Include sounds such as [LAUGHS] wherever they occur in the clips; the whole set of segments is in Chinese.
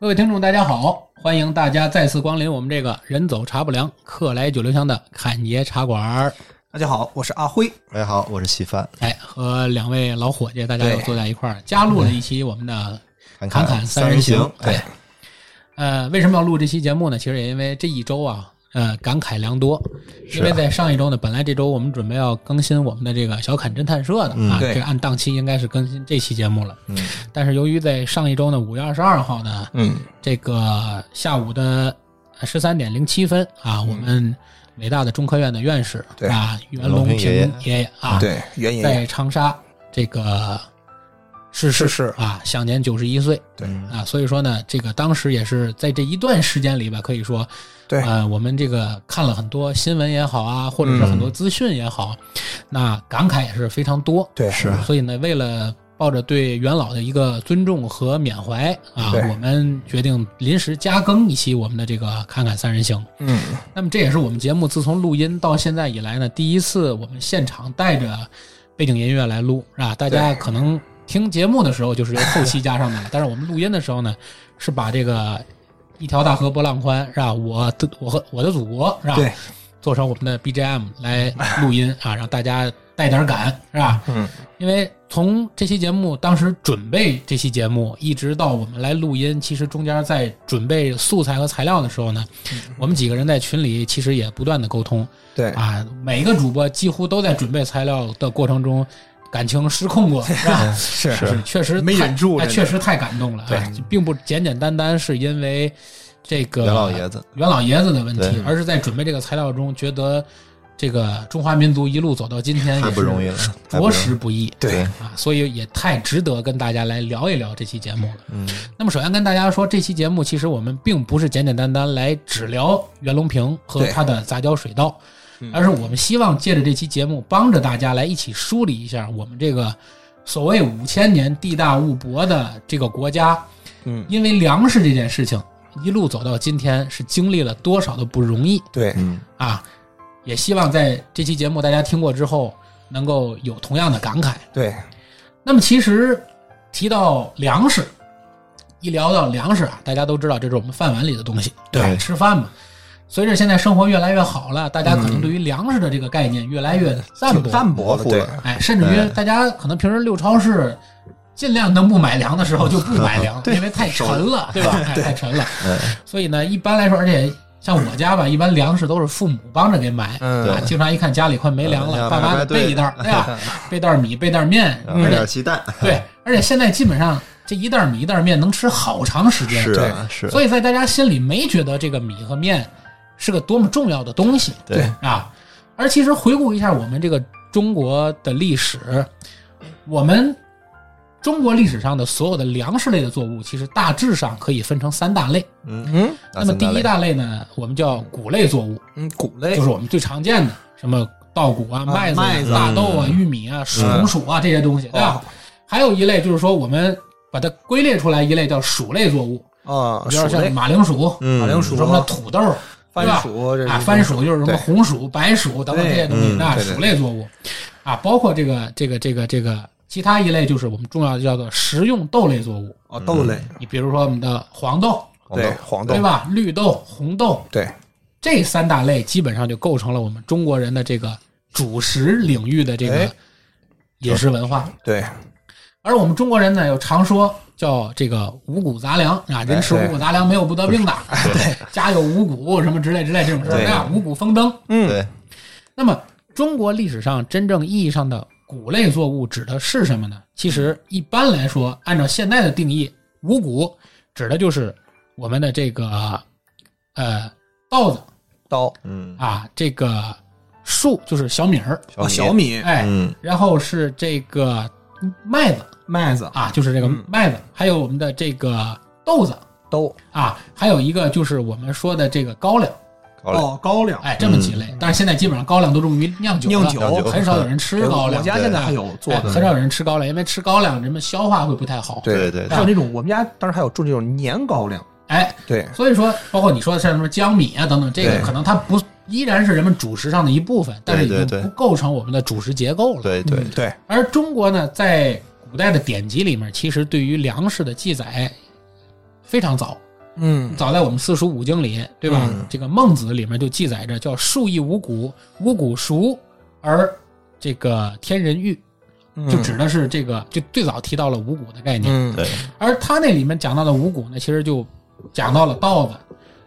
各位听众，大家好！欢迎大家再次光临我们这个人走茶不凉，客来酒留香的侃爷茶馆儿。大家好，我是阿辉。大家好，我是稀饭。哎，和两位老伙计，大家又坐在一块儿，加入了一期我们的侃侃侃三人行。对，呃，为什么要录这期节目呢？其实也因为这一周啊，呃，感慨良多。因为在上一周呢，本来这周我们准备要更新我们的这个小侃侦探社的啊，这个按档期应该是更新这期节目了。嗯但是由于在上一周呢，五月二十二号呢，嗯，这个下午的十三点零七分啊，我们伟大的中科院的院士对啊，袁隆平爷爷啊，对，袁爷在，长沙这个逝世逝世啊，享年九十一岁啊，所以说呢，这个当时也是在这一段时间里吧，可以说，对。呃，我们这个看了很多新闻也好啊，或者是很多资讯也好，那感慨也是非常多，对是。所以呢，为了抱着对元老的一个尊重和缅怀啊，我们决定临时加更一期我们的这个《侃侃三人行》。嗯，那么这也是我们节目自从录音到现在以来呢，第一次我们现场带着背景音乐来录，是吧？大家可能听节目的时候就是由后期加上的，但是我们录音的时候呢，是把这个一条大河波浪宽，是吧？我的我和我的祖国，是吧？对，做成我们的 BGM 来录音啊，让大家带点感，是吧？嗯，因为从这期节目当时准备这期节目，一直到我们来录音，其实中间在准备素材和材料的时候呢，我们几个人在群里其实也不断的沟通对，啊，每一个主播几乎都在准备材料的过程中。感情失控过，[LAUGHS] 是吧？是是，确实没忍住确实太感动了。对。哎，并不简简单单是因为这个袁老爷子，袁老爷子的问题，而是在准备这个材料中，觉得这个中华民族一路走到今天也是不容易了，太着不易实不易对，啊，所以也太值得跟大家来聊一聊这期节目了。嗯，那么首先跟大家说，这期节目其实我们并不是简简单单来只聊袁隆平和他的杂交水稻嗯，而是我们希望借着这期节目，帮着大家来一起梳理一下我们这个所谓五千年地大物博的这个国家，嗯，因为粮食这件事情一路走到今天，是经历了多少的不容易对，嗯，啊！也希望在这期节目大家听过之后，能够有同样的感慨。对，那么其实提到粮食，一聊到粮食啊，大家都知道这是我们饭碗里的东西，对吃饭嘛。随着现在生活越来越好了，大家可能对于粮食的这个概念越来越淡薄，淡薄了，哎，甚至于哎大家可能平时溜超市，尽量能不买粮的时候就不买粮，[LAUGHS] 因为太沉了，对吧？[LAUGHS] 哎，太沉了。嗯，所以呢，一般来说，而且像我家吧，一般粮食都是父母帮着给买，嗯啊，经常一看家里快没粮了，嗯爸妈得备一袋儿，对吧？备袋米，备袋面，然后买而且点鸡蛋，对，而且现在基本上这一袋米一袋面能吃好长时间，是是，所以在大家心里没觉得这个米和面是个多么重要的东西，对，啊。而其实回顾一下我们这个中国的历史，我们中国历史上的所有的粮食类的作物，其实大致上可以分成三大类。嗯，嗯那么第一大类呢，我们叫谷类作物，嗯，谷类。就是我们最常见的什么稻谷啊、麦子、麦子大豆啊、玉米啊、红薯啊这些东西，对吧？还有一类就是说，我们把它归类出来，一类叫薯类作物，啊，比如说像、马铃薯、嗯，马铃薯什么土豆，对番吧？薯，这啊，番薯就是什么红薯、白薯等等这些东西，对那薯类作物。啊，包括这个这个这个这个其他一类就是我们重要的叫做食用豆类作物，哦，豆类，你比如说我们的黄豆，对，黄豆对，吧？绿豆、红豆对，这三大类基本上就构成了我们中国人的这个主食领域的这个哎饮食文化。对，而我们中国人呢，又常说叫这个五谷杂粮啊，人吃五谷杂粮没有不得病的，对，家有五谷什么之类之类这种事儿对。啊，五谷丰登。嗯，对，那么，中国历史上真正意义上的谷类作物指的是什么呢？其实一般来说，按照现在的定义，五谷指的就是我们的这个呃稻子。刀嗯，啊，这个树就是小米儿，哦，小米、哎，嗯，然后是这个麦子麦子、啊，就是这个嗯麦子，还有我们的这个豆子豆，啊，还有一个就是我们说的这个高粱，高粱，哦，高粱、哎，这么几类。但是现在基本上高粱都用于酿酒了，酿酒很少有人吃高粱。我家现在还有做很少有人吃高粱，因为吃高粱人们消化会不太好。对对还有那种我们家当时还有种这种年高粱，哎，对，所以说，包括你说的像什么江米啊等等，这个可能它不依然是人们主食上的一部分，但是已经对对不构成我们的主食结构了。对对嗯对，而中国呢，在古代的典籍里面，其实对于粮食的记载非常早嗯早在我们四书五经里，对吧？嗯这个孟子里面就记载着叫“树亦五谷，五谷熟而这个天人欲”，就指的是这个，就最早提到了五谷的概念。嗯对，而他那里面讲到的五谷呢，其实就讲到了稻子、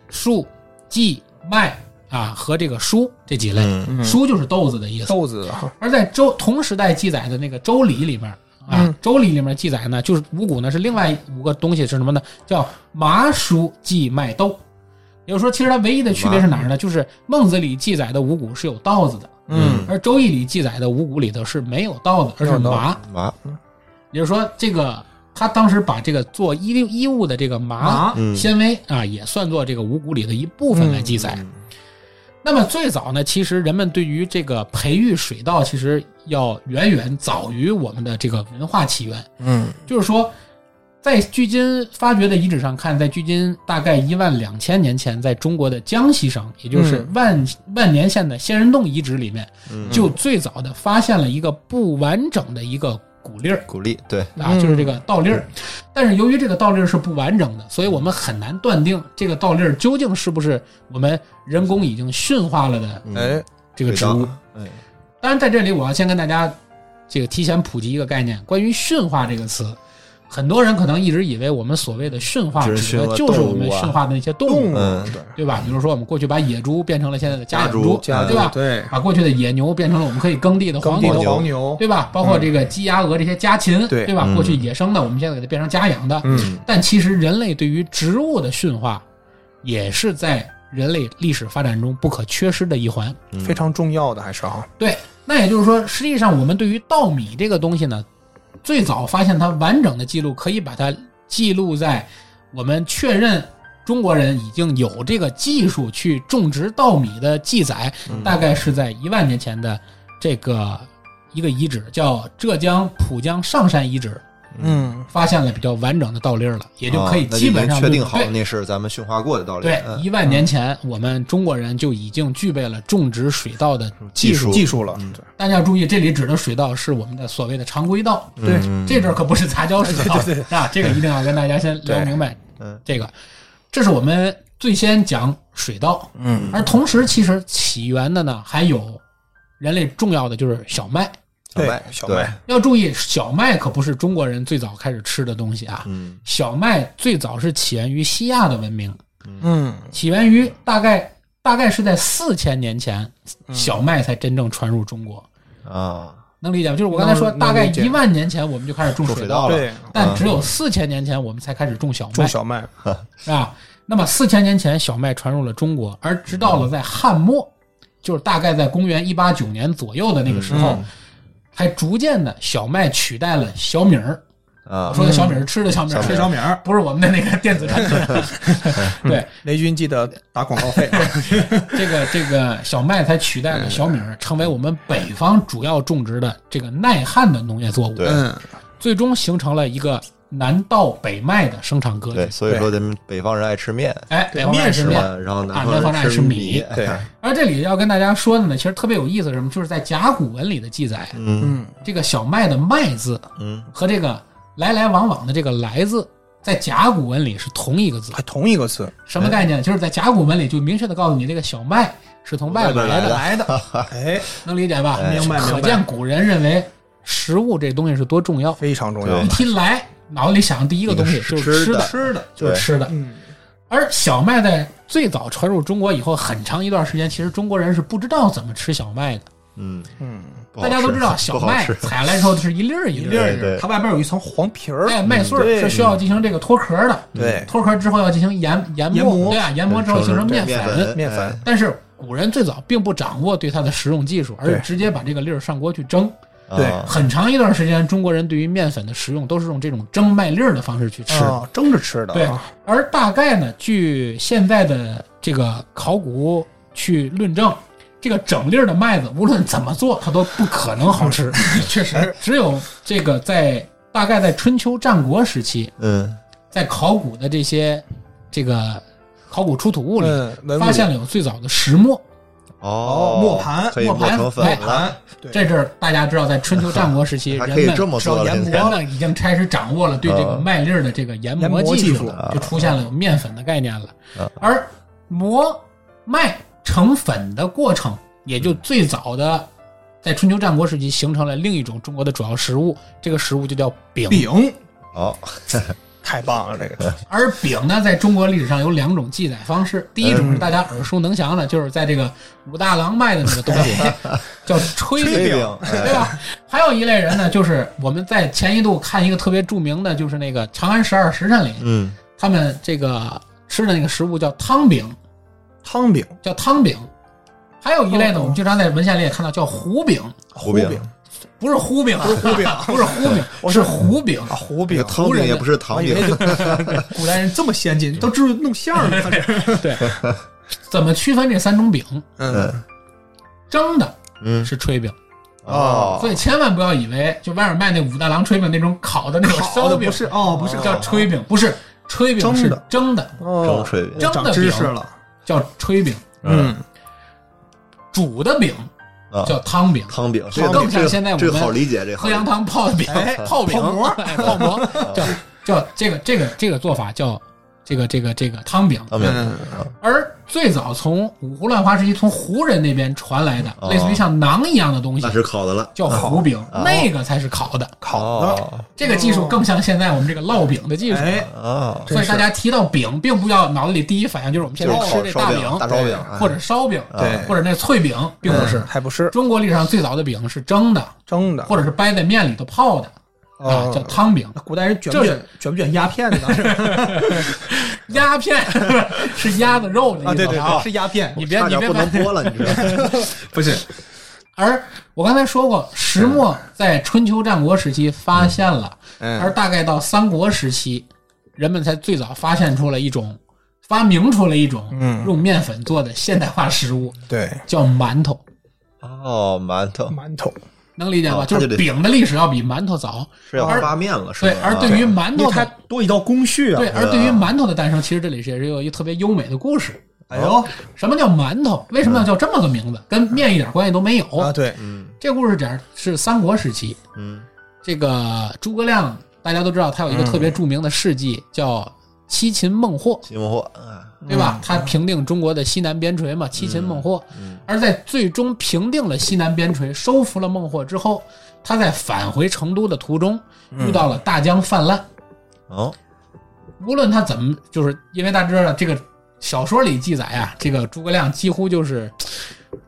粟、稷、麦啊和这个菽这几类。嗯菽就是豆子的意思。豆子啊而在周同时代记载的那个《周礼》里面啊，嗯周礼》里面记载呢，就是五谷呢是另外五个东西是什么呢？叫麻、黍、稷、麦、豆。也就是说，其实它唯一的区别是哪儿呢？就是孟子里记载的五谷是有稻子的，嗯而周易里记载的五谷里头是没有稻子，而是麻。麻，也就是说，这个他当时把这个做衣衣物的这个麻纤维啊，也算作这个五谷里的一部分来记载。嗯那么最早呢，其实人们对于这个培育水稻，其实要远远早于我们的这个文化起源。嗯就是说，在距今发掘的遗址上看，在距今大概一万两千年前，在中国的江西省，也就是万、万年县的仙人洞遗址里面，嗯就最早的发现了一个不完整的一个谷粒儿。鼓粒，对，啊，嗯就是这个稻粒儿。但是由于这个稻粒儿是不完整的，所以我们很难断定这个稻粒儿究竟是不是我们人工已经驯化了的嗯哎这个植物。，哎，当然，在这里我要先跟大家这个提前普及一个概念，关于驯化这个词。很多人可能一直以为我们所谓的驯化指的就是我们驯化的那些动物，对对吧？比如说我们过去把野猪变成了现在的家养猪对吧？对把过去的野牛变成了我们可以耕地的黄牛，黄牛对吧？包括这个鸡鸭鹅这些家禽，对吧？嗯过去野生的，我们现在给它变成家养的。嗯但其实人类对于植物的驯化，也是在人类历史发展中不可缺失的一环。嗯非常重要的还是啊对，那也就是说，实际上我们对于稻米这个东西呢，最早发现它完整的记录，可以把它记录在我们确认中国人已经有这个技术去种植稻米的记载，大概是在一万年前的这个一个遗址，叫浙江浦江上山遗址。嗯发现了比较完整的稻粒儿了，也就可以基本上确定好那是咱们驯化过的道理。对，嗯一万年前我们中国人就已经具备了种植水稻的技术。技术了嗯大家要注意，这里指的水稻是我们的所谓的常规稻，对嗯这阵儿可不是杂交水稻 [LAUGHS] 对对 [LAUGHS] 啊！这个一定要跟大家先聊明白。嗯这个，这是我们最先讲水稻，嗯而同时其实起源的呢还有人类重要的就是小麦。对小麦，小麦，要注意，小麦可不是中国人最早开始吃的东西啊。嗯。小麦最早是起源于西亚的文明，嗯。起源于大概大概是在四千年前，嗯。小麦才真正传入中国。啊，能理解吗？就是我刚才说，大概一万年前我们就开始种水稻了，但只有四千年前我们才开始种小麦，种小麦。是吧？那么四千年前小麦传入了中国，而直到了在汉末，就是大概在公元一八九年左右的那个时候，嗯才逐渐的小麦取代了小米儿。啊我，说的小米儿是吃的小米吃小米儿，不是我们的那个电子产品。[LAUGHS] 对，雷军记得打广告费。[LAUGHS] 这个这个小麦才取代了小米儿，成为我们北方主要种植的这个耐旱的农业作物。对嗯最终形成了一个南稻北麦的生产格对，局。所以说咱们北方人爱吃面，哎，对北方人爱吃面？然后啊南南方人爱吃米米，对哎而这里要跟大家说的呢，其实特别有意思是什么？就是在甲骨文里的记载，嗯嗯这个小麦的“麦”字嗯和这个来来往往的这个“来”字，在甲骨文里是同一个字。还同一个字，什么概念呢？就是在甲骨文里就明确的告诉你，这个小麦是从外边来的，来的，[LAUGHS] 哎，能理解吧？哎明白明白可见古人认为食物这东西是多重要。非常重要一。提来，脑子里想的第一个东西就是吃的，吃的，就是吃的。嗯，而小麦在最早传入中国以后，很长一段时间，其实中国人是不知道怎么吃小麦的。嗯，大家都知道，小麦采下来之后是一粒儿一粒儿的，它外边有一层黄皮儿，哎，麦穗儿是需要进行这个脱壳的，对，脱壳之后要进行研研研磨。对啊，研磨之后形成面面粉。面粉。哎。但是古人最早并不掌握对它的食用技术，而是直接把这个粒儿上锅去蒸。对啊。很长一段时间，中国人对于面粉的食用都是用这种蒸麦粒儿的方式去吃。啊，蒸着吃的，对啊，而大概呢，据现在的这个考古去论证，这个整粒儿的麦子无论怎么做，它都不可能好吃。[LAUGHS] 确实，只有这个在大概在春秋战国时期，嗯。在考古的这些这个考古出土物里，嗯，发现了有最早的石磨，哦，磨盘磨盘磨盘对。这阵儿大家知道，在春秋战国时期，[LAUGHS] 人们这么做了人们呢已经开始掌握了对这个嗯。麦粒儿的这个研研磨技术就出现了有面粉的概念了嗯。而磨麦成粉的过程，也就最早的在春秋战国时期形成了另一种中国的主要食物，这个食物就叫饼。饼。哦，[LAUGHS] 太棒了，这个。[LAUGHS] 而饼呢，在中国历史上有两种记载方式，第一种是大家耳熟能详的，就是在这个武大郎卖的那个东西，[LAUGHS] 叫炊炊饼。对吧？还有一类人呢，就是我们在前一度看一个特别著名的，就是那个《长安十二时辰》里，嗯，他们这个吃的那个食物叫汤饼，汤饼、叫汤饼。还有一类呢，哦我们经常在文献里也看到叫糊饼，糊饼。饼不是糊饼啊，不是糊饼。[LAUGHS] 不是糊饼，[LAUGHS] 是糊饼。啊，糊饼这个。汤饼也不是糖饼 [LAUGHS] 古代人这么先进，都知道弄馅儿了。对，怎么区分这三种饼？嗯，蒸的嗯，是炊饼，哦，所以千万不要以为就外面卖那武大郎炊饼那种烤的那种烧饼是哦，不是叫炊饼，不是炊饼是蒸的。蒸的，蒸哦，炊饼，蒸的饼识了。叫炊饼，嗯，煮的饼啊，叫汤饼，汤饼，这更像现在我个这个们好理解，这个喝羊汤泡的饼哎，泡饼泡馍。哎泡馍，[LAUGHS] 叫叫这个这个这个做法叫这个这个这个汤饼。汤饼，嗯。而最早从五胡乱华时期从胡人那边传来的，哦。类似于像馕一样的东西那，是烤的了，叫胡饼，哦那个才是烤的。烤的，哦。这个技术更像现在我们这个烙饼的技术。所以大家提到饼，并不要脑子里第一反应就是我们现在吃这大饼、大烧饼，哎或者烧饼，对。或者那脆饼，并不是嗯。还不是。中国历史上最早的饼是蒸的，蒸的，或者是掰在面里头泡的啊，哦叫汤饼。古代人卷不卷卷不卷鸦片呢？当时 [LAUGHS] 鸦片是鸭子肉的啊，意思对对对，是鸦片，你别你别把。不能播了，你知道吗？[LAUGHS] 不是而我刚才说过，石墨在春秋战国时期发现了，嗯而大概到三国时期，人们才最早发现出了一种，发明出了一种嗯用面粉做的现代化食物，对叫馒头。哦，馒头馒头，能理解吧？哦就是饼的历史要比馒头早。[LAUGHS] 是要而发面了，是对，而对于馒头它，多一道工序啊对，。而对于馒头的诞生，其实这里是也是有一特别优美的故事。哎呦什么叫馒头？为什么要叫这么个名字？跟面一点关系都没有。啊，对，嗯这故事讲是三国时期，嗯这个诸葛亮大家都知道，他有一个特别著名的事迹叫七擒孟获，西蒙货，啊对吧？他平定中国的西南边陲嘛，七擒孟获。而在最终平定了西南边陲，收服了孟获之后，他在返回成都的途中遇到了大江泛滥。哦，无论他怎么，就是因为大家知道这个小说里记载啊，这个诸葛亮几乎就是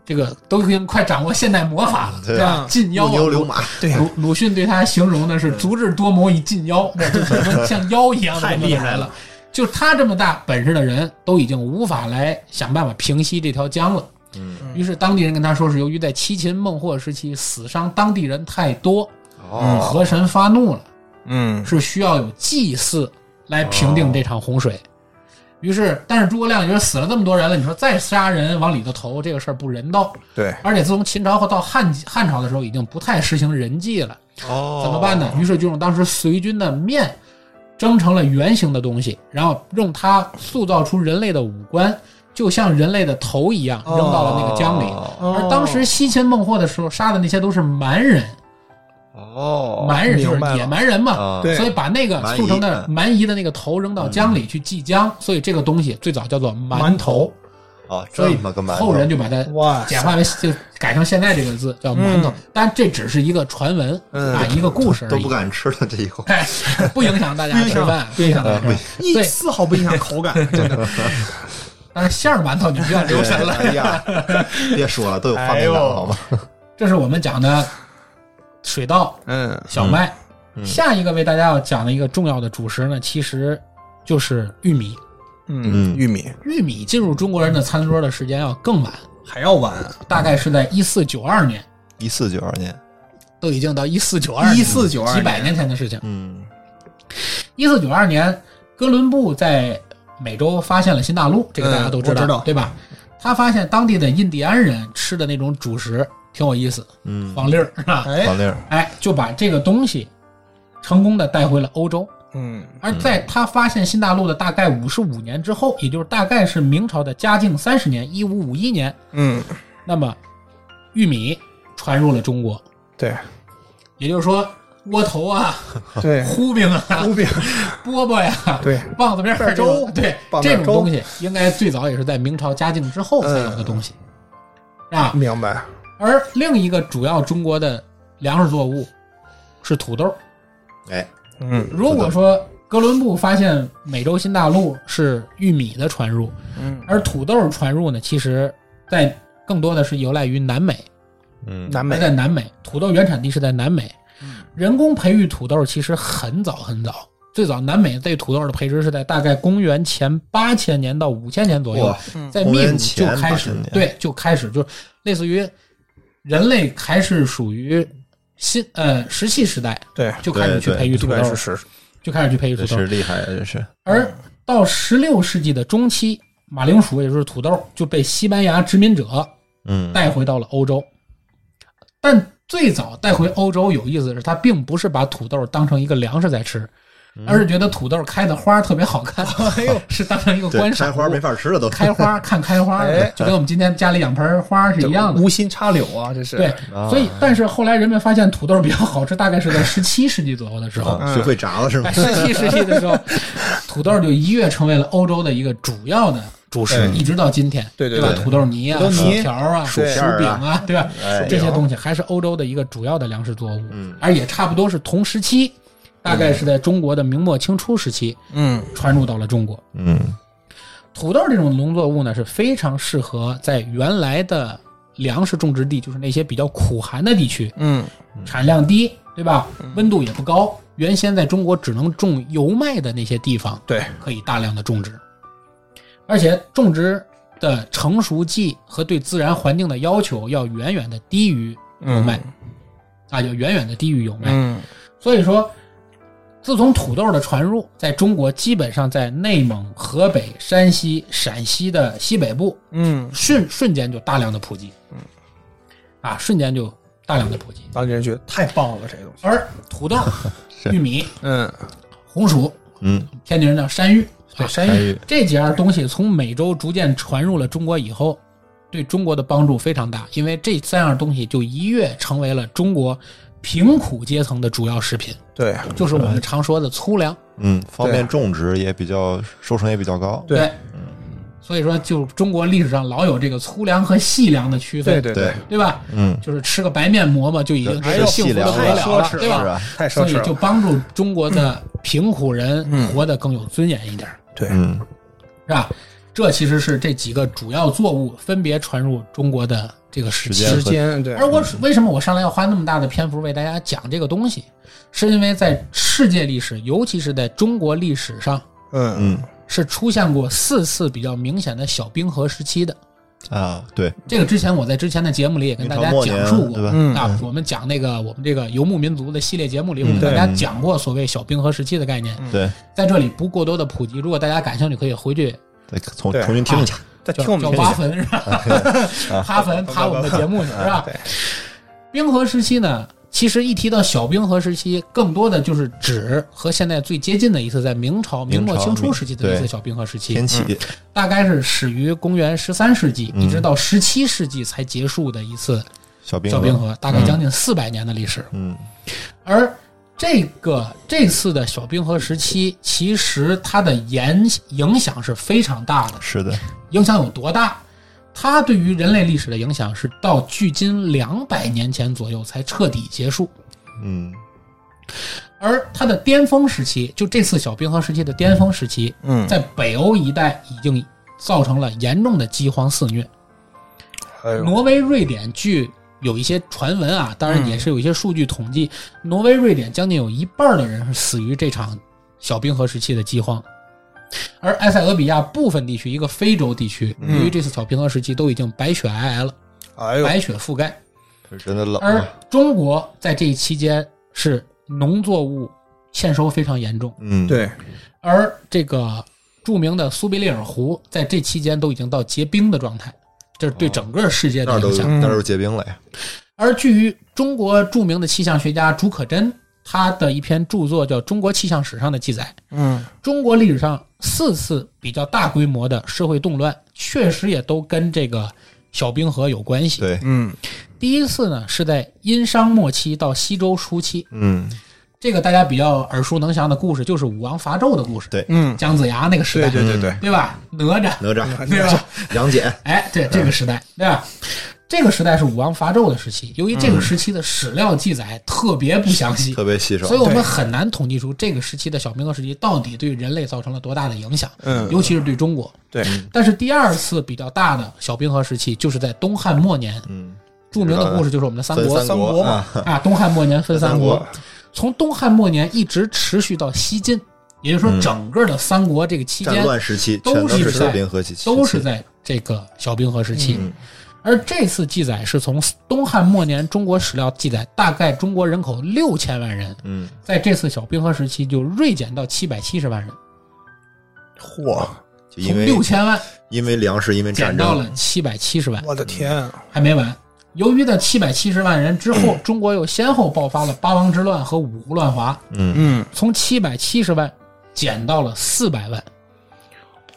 这个都已经快掌握现代魔法了，对。对吧？禁妖不啊牛流马，对鲁鲁迅对他形容的是足智多谋以禁妖，那就像妖一样的太厉害了。就他这么大本事的人，都已经无法来想办法平息这条江了。嗯，于是当地人跟他说，是由于在七擒孟获时期死伤当地人太多，哦，河神发怒了，嗯，是需要有祭祀来平定这场洪水。于是，但是诸葛亮觉得死了这么多人了，你说再杀人往里头投，这个事儿不人道。对，而且自从秦朝和到汉汉朝的时候，已经不太实行人祭了。哦，怎么办呢？于是就用当时随军的面蒸成了圆形的东西，然后用它塑造出人类的五官，就像人类的头一样，扔到了那个江里。哦。而当时西秦孟获的时候，杀的那些都是蛮人，哦，蛮人就是野蛮人嘛。啊，对。所以把那个塑成的嗯蛮夷的那个头扔到江里去祭江，所以这个东西最早叫做蛮头，哦，所以这么个馒头，后人就把它哇简化为就改成现在这个字叫馒头嗯。当然这只是一个传闻嗯啊，一个故事而已都不。敢吃了，这以后哎，不影响大家吃饭，不影响大家吃饭。一对丝毫不影响口感，真的。[LAUGHS] 但是馅儿馒头你不要留神了。哎呀，别说了，都有画面哎呦感好吗？这是我们讲的水稻、嗯，小麦。嗯下一个为大家要讲的一个重要的主食呢，其实就是玉米。嗯，玉米。玉米进入中国人的餐桌的时间要更晚，还要晚，大概是在一四九二年，一四九二年，都已经到一四九二一四九二几百年前的事情。嗯。一四九二年，哥伦布在美洲发现了新大陆，这个大家都知道，嗯知道。对吧？他发现当地的印第安人吃的那种主食挺有意思，嗯，黄粒儿是吧？哎，黄粒儿，哎，就把这个东西成功的带回了欧洲。嗯而在他发现新大陆的大概五十五年之后，也就是大概是明朝的嘉靖三十年（一五五一年嗯），那么玉米传入了中国，对。也就是说窝头啊、[LAUGHS] 对，糊饼啊、糊饼，[LAUGHS] 饽饽呀、[LAUGHS] 对。棒子面儿粥对粥这种东西，应该最早也是在明朝嘉靖之后才有的东西，啊。明白。而另一个主要中国的粮食作物是土豆。哎，嗯如果说哥伦布发现美洲新大陆是玉米的传入，嗯，而土豆传入呢，其实在更多的是由来于南美，嗯，南美。在南美，土豆原产地是在南美。人工培育土豆其实很早很早，最早南美对土豆的培植是在大概公元前八千年到五千年左右，在秘鲁就开始对就开始就类似于人类还是属于新呃石器时代对，就开始去培育土豆是是，就开始去培育土豆是。厉害啊，这是而到十六世纪的中期，马铃薯也就是土豆就被西班牙殖民者嗯，带回到了欧洲。但最早带回欧洲有意思的是，它并不是把土豆当成一个粮食在吃，而是觉得土豆开的花特别好看，[LAUGHS] 哎呦，是当成一个观赏物开花没法吃了都，开花看开花哎，就跟我们今天家里养盆花是一样的。无心插柳啊，这是对，啊所以但是后来人们发现土豆比较好吃，大概是在十七世纪左右的时候。啊学会炸了是吗？十七世纪的时候，土豆就一跃成为了欧洲的一个主要的主食，一直到今天，对对对土豆泥啊、薯条啊、薯对饼啊，对吧？哎这些东西还是欧洲的一个主要的粮食作物，嗯而也差不多是同时期，大概是在中国的明末清初时期嗯传入到了中国。嗯土豆这种农作物呢，是非常适合在原来的粮食种植地，就是那些比较苦寒的地区，嗯产量低，对吧？温度也不高。原先在中国只能种油麦的那些地方，对，可以大量的种植，而且种植的成熟季和对自然环境的要求要远远的低于油麦，啊，要远远的低于油麦。嗯所以说，自从土豆的传入，在中国基本上在内蒙、河北、山西、陕西的西北部，嗯，瞬瞬间就大量的普及，嗯。啊，瞬间就大量的普及。当地人觉得太棒了，这东西，而土豆、[LAUGHS] 玉米、嗯，红薯，嗯，天津人叫山芋，对，啊山芋，这几样东西从美洲逐渐传入了中国以后，对中国的帮助非常大，因为这三样东西就一跃成为了中国贫苦阶层的主要食品，对。就是我们常说的粗粮。嗯，方便种植也比较收成也比较高，对。嗯所以说，就中国历史上老有这个粗粮和细粮的区分，对对对，对吧？嗯，就是吃个白面馍馍就已经哎是幸福的不得了了，太奢侈了对吧？是啊，太奢所以，就帮助中国的贫苦人嗯。活得更有尊严一点，对，嗯。是吧？这其实是这几个主要作物分别传入中国的这个时间时。间对，而我为什么我上来要花那么大的篇幅为大家讲这个东西，是因为在世界历史，尤其是在中国历史上，嗯。嗯。是出现过四次比较明显的小冰河时期的。啊，对，这个之前我在之前的节目里也跟大家讲述过，嗯啊，我们讲那个我们这个游牧民族的系列节目里，我嗯。跟大家讲过所谓小冰河时期的概念，对，在这里不过多的普及。如果大家感兴趣，可以回去再重重新听一下，叫叫我们挖坟是吧？[LAUGHS] 啊 [LAUGHS] 爬坟爬我们的节目去是吧？冰河时期呢，其实一提到小冰河时期，更多的就是指和现在最接近的一次在明朝、明末清初时期的一次小冰河时期。天，启，大概是始于公元十三世纪，嗯一直到十七世纪才结束的一次小冰小冰河，大概将近四百年的历史。嗯。而这个这次的小冰河时期，其实它的影影响是非常大的。是的，影响有多大？它对于人类历史的影响是到距今两百年前左右才彻底结束。嗯而它的巅峰时期，就这次小冰河时期的巅峰时期，嗯，在北欧一带已经造成了严重的饥荒肆虐。哎，挪威、瑞典据有一些传闻啊，当然也是有一些数据统计，挪威、瑞典将近有一半的人是死于这场小冰河时期的饥荒。而埃塞俄比亚部分地区，一个非洲地区，嗯。由于这次小冰河时期都已经白雪皑皑了，哎，白雪覆盖。是真的冷而啊，中国在这一期间是农作物欠收非常严重，嗯，，对，而这个著名的苏必利尔湖在这期间都已经到结冰的状态，这是对整个世界那儿都的影响。那儿都结冰了呀，而据于中国著名的气象学家竺可桢他的一篇著作叫《中国气象史》上的记载，嗯。中国历史上四次比较大规模的社会动乱，确实也都跟这个小冰河有关系。对，嗯。第一次呢是在殷商末期到西周初期，嗯，这个大家比较耳熟能详的故事就是武王伐纣的故事，对。嗯，姜子牙那个时代，对对对对，对吧？哪吒，哪吒、对吧？[LAUGHS] 杨戬，哎，对这个时代，对吧？这个时代是武王伐纣的时期，由于这个时期的史料记载特别不详细，特别稀少。所以，我们很难统计出这个时期的小冰河时期到底对人类造成了多大的影响，嗯。尤其是对中国。对，但是第二次比较大的小冰河时期，就是在东汉末年，嗯，著名的故事就是我们的三国。三国。嘛。啊，啊，东汉末年分三国。三国，从东汉末年一直持续到西晋，也就是说，嗯整个的三国这个期间战间乱时期都全都是是在小冰河期，都是在这个小冰河时期。嗯而这次记载是从东汉末年中国史料记载，大概中国人口六千万人，嗯，在这次小冰河时期就锐减到七百七十万人，嚯，从就因为六千万因为粮食，因为战减到了争，七百七十万，我的天啊，还没完。由于在七百七十万人之后，中国又先后爆发了八王之乱和五胡乱华，嗯，嗯，从七百七十万减到了四百万，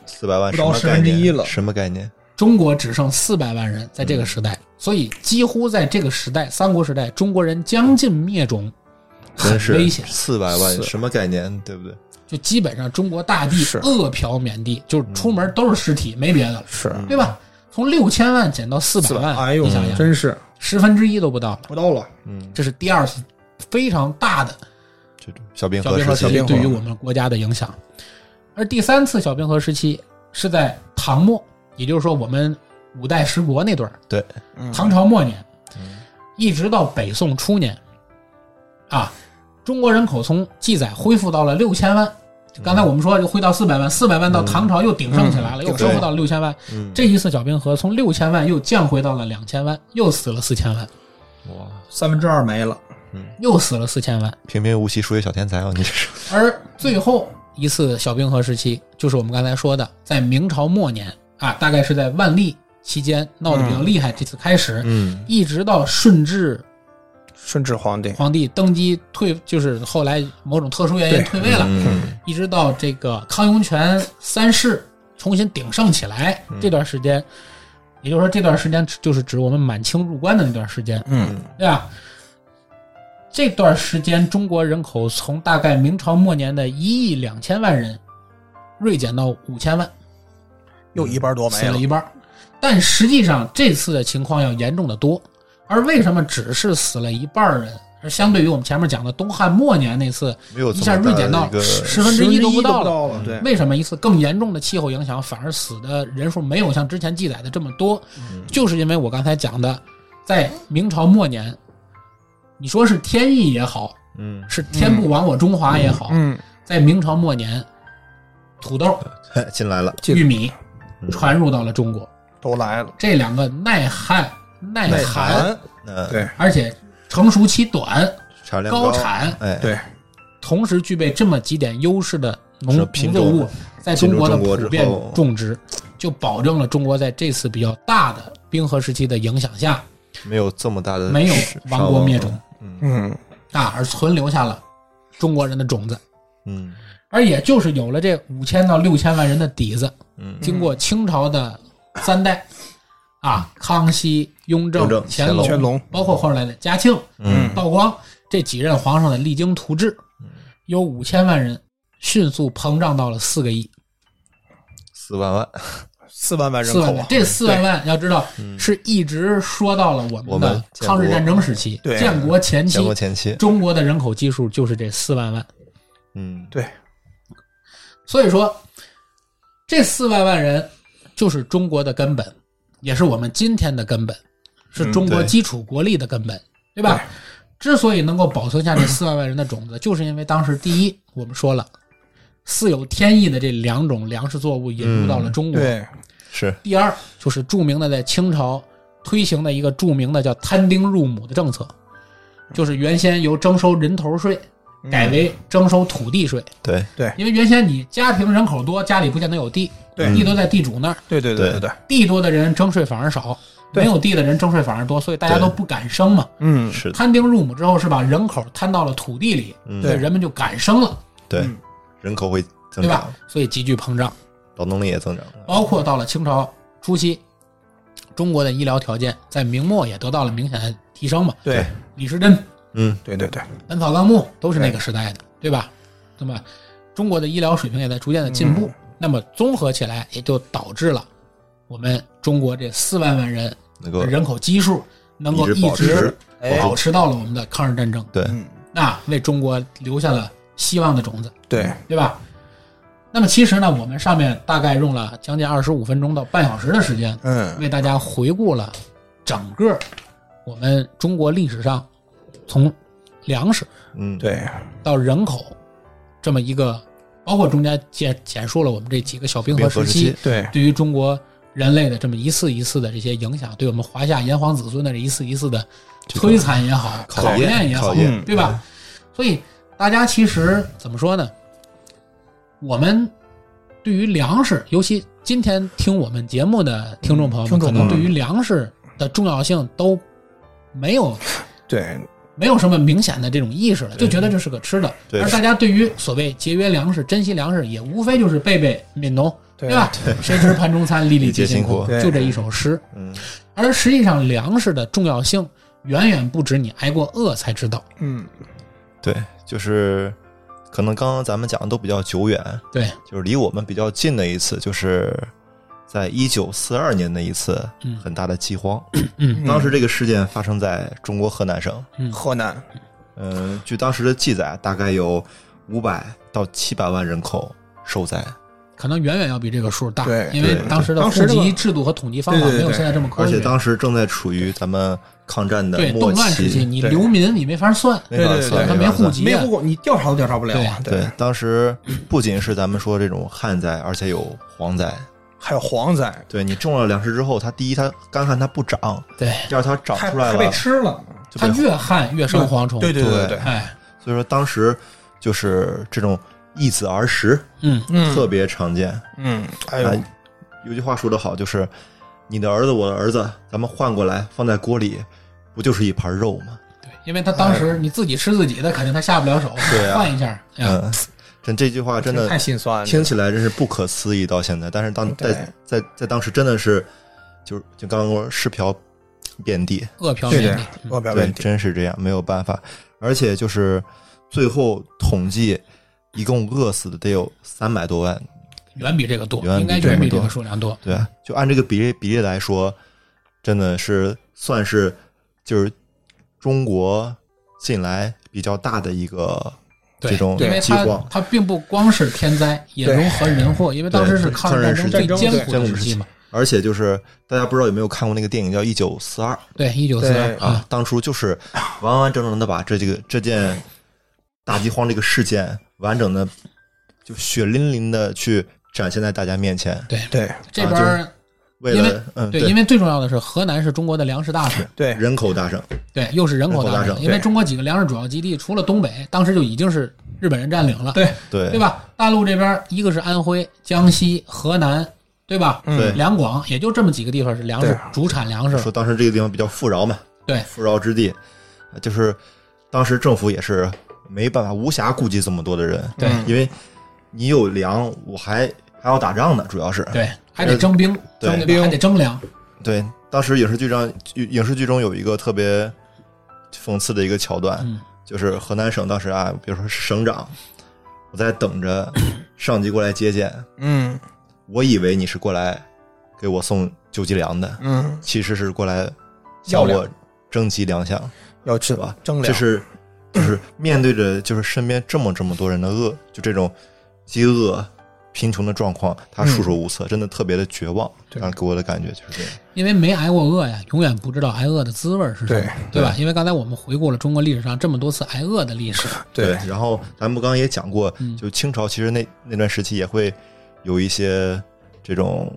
四百万不到十什么概念？分之一了什么概念？中国只剩四百万人在这个时代，所以几乎在这个时代，三国时代，中国人将近灭种，很危险。四百万，是什么概念？对不对？就基本上中国大地是饿殍遍地，就是出门都是尸体，没别的了，是对吧？从六千万减到四百万，哎呦你想想，真是十分之一都不到。不到了，嗯，这是第二次非常大的这种小冰小冰河时期对于我们国家的影响。而第三次小冰河时期是在唐末，也就是说我们五代十国那段儿对，嗯唐朝末年，一直到北宋初年，啊，中国人口从记载恢复到了六千万。刚才我们说就回到四百万，四百万到唐朝又鼎盛起来了，嗯。又恢复到了六千万。嗯，这一次小冰河从六千万又降回到了两千万，又死了四千万，哇，三分之二没了，又死了四千万。平平无奇数学小天才啊！你这是，[LAUGHS] 而最后一次小冰河时期，就是我们刚才说的，在明朝末年啊，大概是在万历期间闹得比较厉害，这次开始，嗯。一直到顺治顺治皇帝，皇帝登基退，就是后来某种特殊原因退位了，嗯一直到这个康雍乾三世重新鼎盛起来、这段时间，也就是说这段时间就是指我们满清入关的那段时间，嗯，对吧？这段时间，中国人口从大概明朝末年的一亿两千万人，锐减到五千万，又一半多没了死了一，半儿。但实际上，这次的情况要严重的多。而为什么只是死了一半人，而相对于我们前面讲的东汉末年那次，一下锐减到十分之一都不到了。到了，对，为什么一次更严重的气候影响反而死的人数没有像之前记载的这么多？就是因为我刚才讲的，在明朝末年，你说是天意也好，嗯，是天不亡我中华也好，嗯，在明朝末年，土豆、[LAUGHS] 嘿进来了，玉米嗯。传入到了中国，都来了，这两个耐旱、耐寒，嗯，对。而且成熟期短、产量高产，哎，对，同时具备这么几点优势的农品农作物，在中国的普遍种植，就保证了中国在这次比较大的冰河时期的影响下，没有这么大的没有亡国灭种嗯。嗯，啊，而存留下了中国人的种子。嗯。而也就是有了这五千到六千万人的底子，嗯。经过清朝的三代，啊，康熙、雍正雍、正乾乾隆乾隆，包括后来的嘉庆、嗯。道光这几任皇上的励精图治，有五千万人迅速膨胀到了四个亿，四万万，四万万人四万万口啊，。这四万万要知道是一直说到了我我们的建抗日战争时期，对。建国前期建，国前期，中国的人口基数就是这四万万。嗯。对，所以说，这四万万人就是中国的根本，也是我们今天的根本，是中国基础国力的根本，对。吧？之所以能够保存下这四万万人的种子，就是因为当时第一，我们说了，似有天意的这两种粮食作物引入到了中国；对，是。第二，就是著名的在清朝推行的一个著名的叫摊丁入亩的政策，就是原先由征收人头税改为征收土地税。对，因为原先你家庭人口多，家里不见得有地，对地都在地主那儿，对对对对对，地多的人征税反而少，没有地的人征税反而多，所以大家都不敢生嘛。嗯，是的，摊丁入亩之后是把人口摊到了土地里，嗯所以人们就敢生了，对嗯，人口会增对吧长，？所以急剧膨胀，劳动力也增长，包括到了清朝初期，中国的医疗条件在明末也得到了明显的提升嘛。对李时珍、《嗯，对对对，本草纲目》都是那个时代的，对吧？那么中国的医疗水平也在逐渐的进步，那么综合起来也就导致了我们中国这四万万人的人口基数能够一直保持哎。保持到了我们的抗日战争，对，嗯，那为中国留下了希望的种子。对，对吧？那么其实呢，我们上面大概用了将近二十五分钟到半小时的时间，嗯，为大家回顾了整个我们中国历史上从粮食嗯，对，到人口这么一个，包括中间简简述了我们这几个小冰河时期对，对于中国人类的这么一次一次的这些影响，对我们华夏炎黄子孙的这一次一次的摧残也好，考考验也好对吧？所以大家其实怎么说呢？我们对于粮食，尤其今天听我们节目的听众朋友们，可能对于粮食的重要性都没有对，没有什么明显的这种意识了，就觉得这是个吃的。而大家对于所谓节约粮食、珍惜粮食，也无非就是背背悯农，对吧？谁知盘中餐，粒粒皆辛苦就这一首诗。嗯，而实际上，粮食的重要性远远不止你挨过饿才知道。嗯，对，就是可能刚刚咱们讲的都比较久远，对，就是离我们比较近的一次，就是在一九四二年的一次嗯。很大的饥荒。嗯。当时这个事件发生在中国河南省，河南，嗯、据当时的记载，大概有五百到七百万人口受灾，可能远远要比这个数大，对因为当时的户当时这个籍制度和统计方法没有现在这么科学。而且当时正在处于咱们抗战的对末动乱时期，期，你对流民你没法算，没法对对对算，他没户籍啊没户口，你调查都调查不了啊，对，当时不仅是咱们说这种旱灾，而且有蝗灾。还有蝗灾，对你种了粮食之后，它第一它干旱它不长，对，第二它长出来了它被吃了，它越旱越生蝗虫。对对对对，哎，所以说当时就是这种易子而食嗯，嗯特别常见。嗯，哎有句话说得好，就是你的儿子我的儿子，咱们换过来放在锅里，不就是一盘肉吗？对，因为他当时你自己吃自己的，肯定他下不了手，换一下，嗯，真这句话真的太心酸了，听起来真是不可思议，到现在，但是当在在在当时真的是，就是就刚刚说尸瓢遍地，饿殍对对遍地。，饿不了问题，真是这样，没有办法。而且就是最后统计，一共饿死的得有三百多万。远比这个多，远比应该这个多远比这个数量多。对，就按这个比例比例来说，真的是算是就是中国近来比较大的一个对这种饥荒。它并不光是天灾，也融合人祸，因为当时是抗日战争最艰时苦的时期嘛。而且就是大家不知道有没有看过那个电影叫《一九四二》对，一九四二啊，当初就是完完整整的把这这个这件大饥荒这个事件完整的就血淋淋的去展现在大家面前。对对这边儿为因为了嗯对，因为最重要的是河南是中国的粮食大省，对，人口大省，对，又是人口大省，因为中国几个粮食主要基地，除了东北，当时就已经是日本人占领了，对对。对吧？大陆这边一个是安徽、江西、河南，对吧？嗯。两广也就这么几个地方是粮食主产粮食，说当时这个地方比较富饶嘛，对。富饶之地，呃就是当时政府也是没办法，无暇顾及这么多的人，对嗯因为你有粮，我还还要打仗呢，主要是。对，还得征兵，对。征兵还得征粮，对。当时影视剧上，影视剧中有一个特别讽刺的一个桥段，嗯。就是河南省当时啊，比如说省长，我在等着 [COUGHS] 上级过来接见，嗯。我以为你是过来给我送救济粮的，嗯，其实是过来向要我征集粮饷。要吃是吧？征粮，就是就是面对着就是身边这么这么多人的饿，就这种饥饿、贫穷的状况，他束手无策，真的特别的绝望。对当时给我的感觉就是这样。因为没挨过饿呀，永远不知道挨饿的滋味是什么，对对吧？因为刚才我们回顾了中国历史上这么多次挨饿的历史，对然后咱们刚刚也讲过嗯，就清朝其实那那段时期也会有一些这种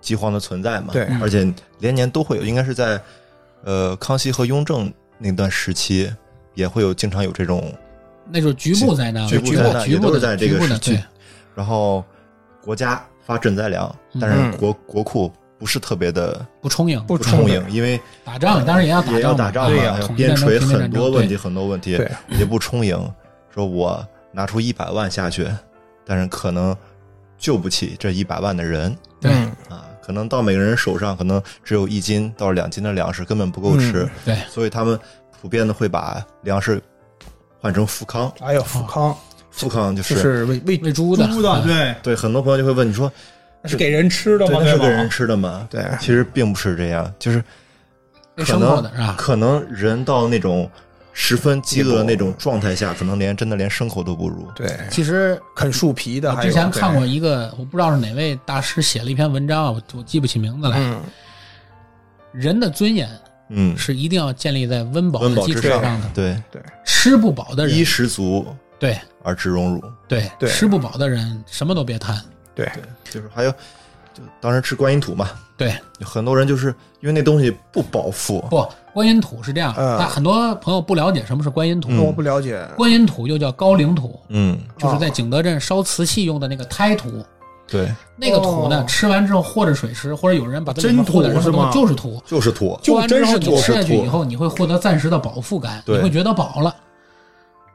饥荒的存在嘛。对嗯而且连年都会有，应该是在呃康熙和雍正那段时期也会有经常有这种那就是局部灾难了，局局部灾难局部的也都是在这个局部的时期对，然后国家发赈灾粮，嗯。但是国、国库不是特别的不充盈，不不充盈，因为打仗当然也要打也要打仗嘛，对呀要统一战争边陲很多问题，很多问题也不充盈。说我拿出一百万下去，但是可能救不起这一百万的人对。嗯啊，可能到每个人手上可能只有一斤到两斤的粮食，根本不够吃，对，所以他们普遍的会把粮食换成富康。哎呦，富康富康就就是是喂喂喂猪的猪的，嗯对，对很多朋友就会问你说，那是给人吃的，吗？那是给人吃的吗？对，其实并不是这样，就是喂可能是吧？可能人到那种十分饥饿的那种状态下，可能连真的连牲口都不如。对，其实啃树皮的，我之前看过，一个，我不知道是哪位大师写了一篇文章啊，我我记不起名字来。嗯，人的尊严嗯，是一定要建立在温饱的基础上的。对对，吃不饱的人衣，食足对。而知荣辱。对对。吃不饱的人什么都别贪。对，就是还有，就当时吃观音土嘛，对，很多人就是因为那东西不饱腹，不，观音土是这样，嗯。那很多朋友不了解什么是观音土。嗯。我不了解，观音土又叫高岭土，嗯，就是在景德镇烧瓷器用的那个胎土。对，那个土呢，哦。吃完之后和着水吃，或者有人把它里真面和点土是吗？东西就是土。就是土，就完之后真是土你吃下去以后，你会获得暂时的饱腹感，你会觉得饱了。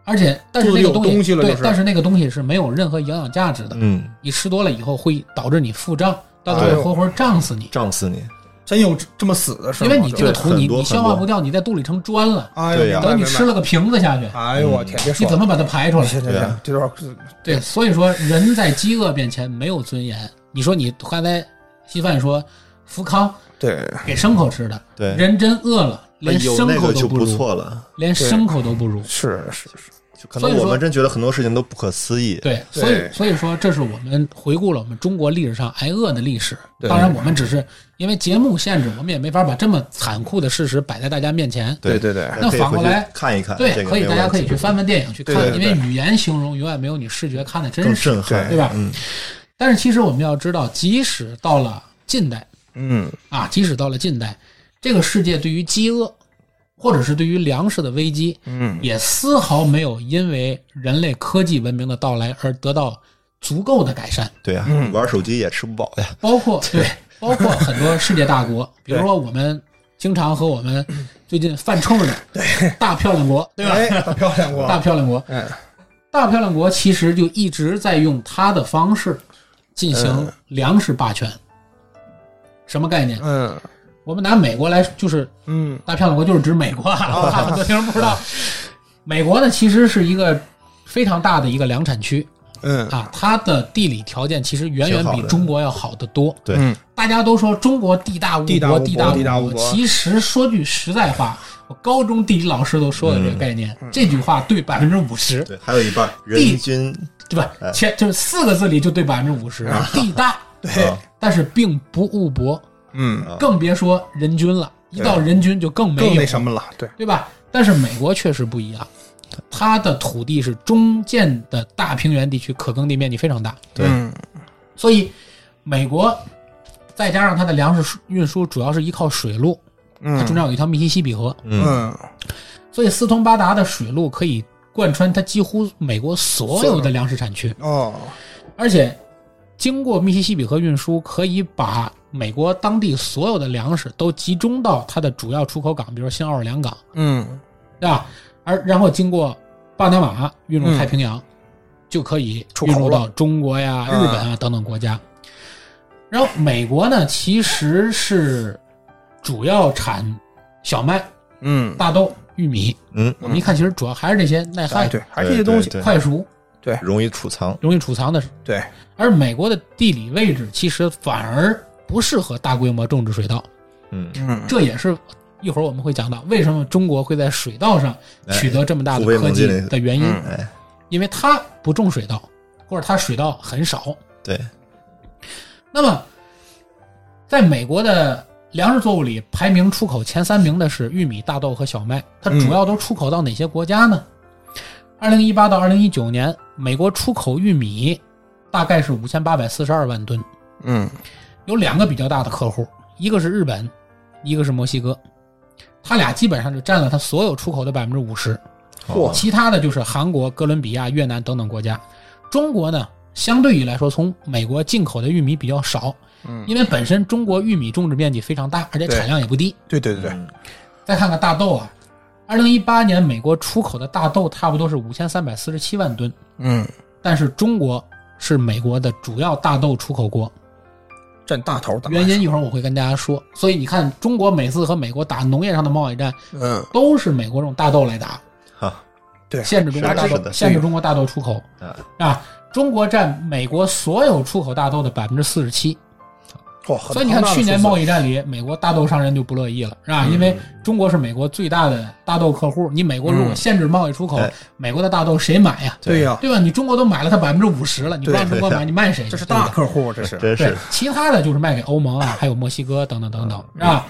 而且，但是那个东西对东西了就是，但是那个东西是没有任何营养价值的。嗯，你吃多了以后会导致你腹胀，到最后活活胀死你。胀死你。真有这么死的是吗？因为你这个对土你你消化不掉，你在肚里成砖了。哎呀等你吃了，个瓶子下去，哎呦我天，你怎么把它排出来？对，所以说人在饥饿面前没有尊严。你说你刚才稀饭说福康对给牲口吃的，对，人真饿了，连牲口都不错了。连牲口都不如。是是是，就可能我所以说们真觉得很多事情都不可思议。对，所以所以说，这是我们回顾了我们中国历史上挨饿的历史。当然，我们只是因为节目限制，我们也没法把这么残酷的事实摆在大家面前。对对对，那反过来看一看，对，可以，大家可以去翻翻电影去看，因为语言形容永远没有你视觉看的真实，震撼，对吧？嗯，但是其实我们要知道，即使到了近代嗯啊，即使到了近代，这个世界对于饥饿或者是对于粮食的危机，嗯，也丝毫没有因为人类科技文明的到来而得到足够的改善。对啊嗯，玩手机也吃不饱呀。包括 [LAUGHS] 对，包括很多世界大国，比如说我们经常和我们最近犯冲的大漂亮国，[LAUGHS] 对吧？哎，大漂亮国，大漂亮国，嗯大漂亮国其实就一直在用它的方式进行粮食霸权。什么概念？嗯我们拿美国来，就是嗯大漂亮国，就是指美国啊。我 [LAUGHS] 怕很多听众不知道，美国呢其实是一个非常大的一个粮产区嗯啊，它的地理条件其实远远比中国要好得多。对嗯大家都说中国地大物博，地大物博其实说句实在话，我高中地理老师都说的这个概念，嗯这句话对百分之五十，对，还有一半人均对吧？哎前就是四个字里就对百分之五十，地大，对啊但是并不物博，嗯，更别说人均了。一到人均就更没有。更那什么了，对，对吧？但是美国确实不一样，它的土地是中建的大平原地区，可耕地面积非常大，对。嗯。所以美国再加上它的粮食运输主要是依靠水路，它中嗯间有一条密西西比河，嗯，嗯所以四通八达的水路可以贯穿它几乎美国所有的。粮食产区，哦，而且经过密西西比河运输，可以把美国当地所有的粮食都集中到它的主要出口港，比如新奥尔良港，嗯对吧？而然后经过巴拿马运入太平洋，就可以出口了运入到中国呀、嗯日本啊等等国家。然后美国呢，其实是主要产小麦、嗯，大豆、玉米。嗯，我们一看，其实主要还是这些耐哎旱、对，还是这些东西，快熟、对容易储藏。容易储藏的。对，而美国的地理位置其实反而不适合大规模种植水稻，嗯，嗯。这也是一会儿我们会讲到为什么中国会在水稻上取得这么大的哎科技的原因，嗯。哎，因为它不种水稻，或者它水稻很少。对，那么，在美国的粮食作物里，排名出口前三名的是玉米、大豆和小麦。它主要都出口到哪些国家呢？二零一八到二零一九年，美国出口玉米大概是五千八百四十二万吨，嗯。有两个比较大的客户，一个是日本，一个是墨西哥，他俩基本上就占了它所有出口的百分之五十。嚯其他的就是韩国、哥伦比亚、越南等等国家。中国呢，相对于来说，从美国进口的玉米比较少，嗯，因为本身中国玉米种植面积非常大，而且产量也不低。对。对对对，嗯。再看看大豆啊，二零一八年美国出口的大豆差不多是五千三百四十七万吨，嗯。但是中国是美国的主要大豆出口国，占大头打原因一会儿我会跟大家说。所以你看，中国每次和美国打农业上的贸易战，嗯，都是美国用大豆来打，啊，对。限制中国大豆，限制中国大豆出口。啊啊。中国占美国所有出口大豆的百分之四十七，哇，所以你看去年贸易易战里，美国大豆商人就不乐意了，是吧？因为中国是美国最大的大豆客户，你美国如果嗯。限制贸易出口哎，美国的大豆谁买呀？对呀，对吧？你中国都买了它百分之五十了，你不让中国买，你卖谁？去？这是大客户，这是。对真是，其他的就是卖给欧盟啊，还有墨西哥等等等等，是吧？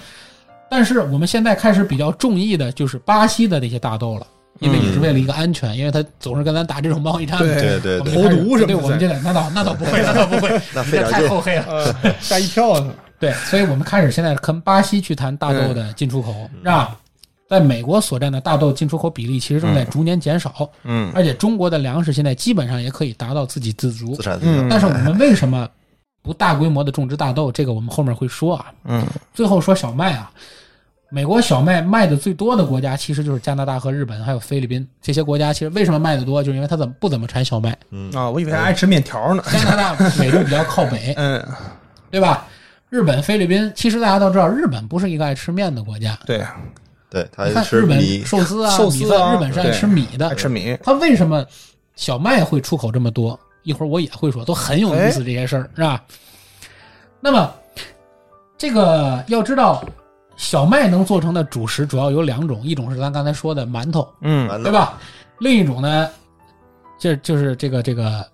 但是我们现在开始比较中意的就是巴西的那些大豆了，因为也是为了一个安全，因为他总是跟咱打这种贸易战。对对对投毒什么的我们现在那倒 [LAUGHS] 那倒不会，那倒不会，太厚黑了。呃，吓一跳啊！对，所以我们开始现在跟巴西去谈大豆的进出口，是吧？在美国所占的大豆进出口比例其实正在逐年减少，嗯而且中国的粮食现在基本上也可以达到自给自足自。产自销嗯，但是我们为什么不大规模的种植大豆？这个我们后面会说啊。嗯最后说小麦啊，美国小麦卖的最多的国家其实就是加拿大和日本，还有菲律宾这些国家。其实为什么卖的多，就是因为它怎么不怎么产小麦。嗯啊，我以为他爱吃面条呢。加拿大纬度比较靠北，[LAUGHS] 嗯，对吧？日本、菲律宾，其实大家都知道，日本不是一个爱吃面的国家。对，对，他你看日本是米，寿司啊，[LAUGHS] 寿司，啊日本是爱吃米的爱。吃米。它为什么小麦会出口这么多？一会儿我也会说，都很有意思这些事儿，是吧？那么这个要知道，小麦能做成的主食主要有两种，一种是咱刚才说的馒头，嗯。馒头。对吧？另一种呢，这就是这个这个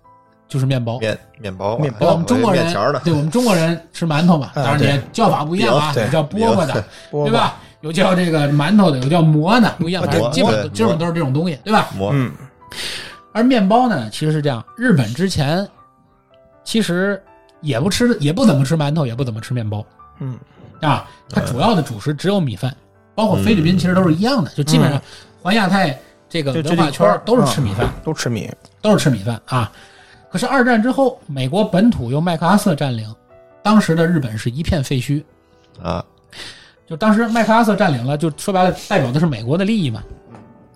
就是面包。面面包啊，面包，我们中国人对我们中国人吃馒头嘛，[LAUGHS] 啊当然也叫法不一样啊，有叫饽饽的，对？吧？有叫这个馒头的，有叫馍的，不一样，基本基本都是这种东西，对吧？馍。嗯。而面包呢，其实是这样，日本之前其实也不吃，也不怎么吃馒头，也不怎么吃面包。嗯啊，它主要的主食只有米饭，包括菲律宾其实都是一样的，就基本上环亚太这个文化圈都是吃米饭，都吃米。都是吃米饭啊。可是二战之后，美国本土由麦克阿瑟占领，当时的日本是一片废墟。啊，就当时麦克阿瑟占领了，就说白了，代表的是美国的利益嘛，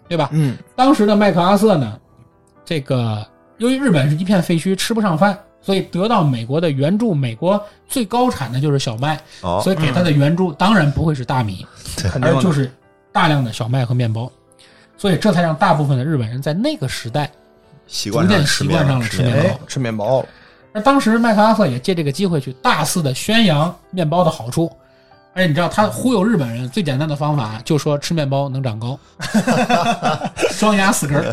对吧？嗯当时的麦克阿瑟呢，这个由于日本是一片废墟，吃不上饭，所以得到美国的援助。美国最高产的就是小麦，哦，所以给他的援助当然不会是大米，肯定的而就是大量的小麦和面包。所以这才让大部分的日本人在那个时代逐渐习惯上了吃面包吃面包。而当时麦克阿瑟也借这个机会去大肆的宣扬面包的好处，而且你知道他忽悠日本人最简单的方法，就说吃面包能长高，[LAUGHS] 双牙四根儿。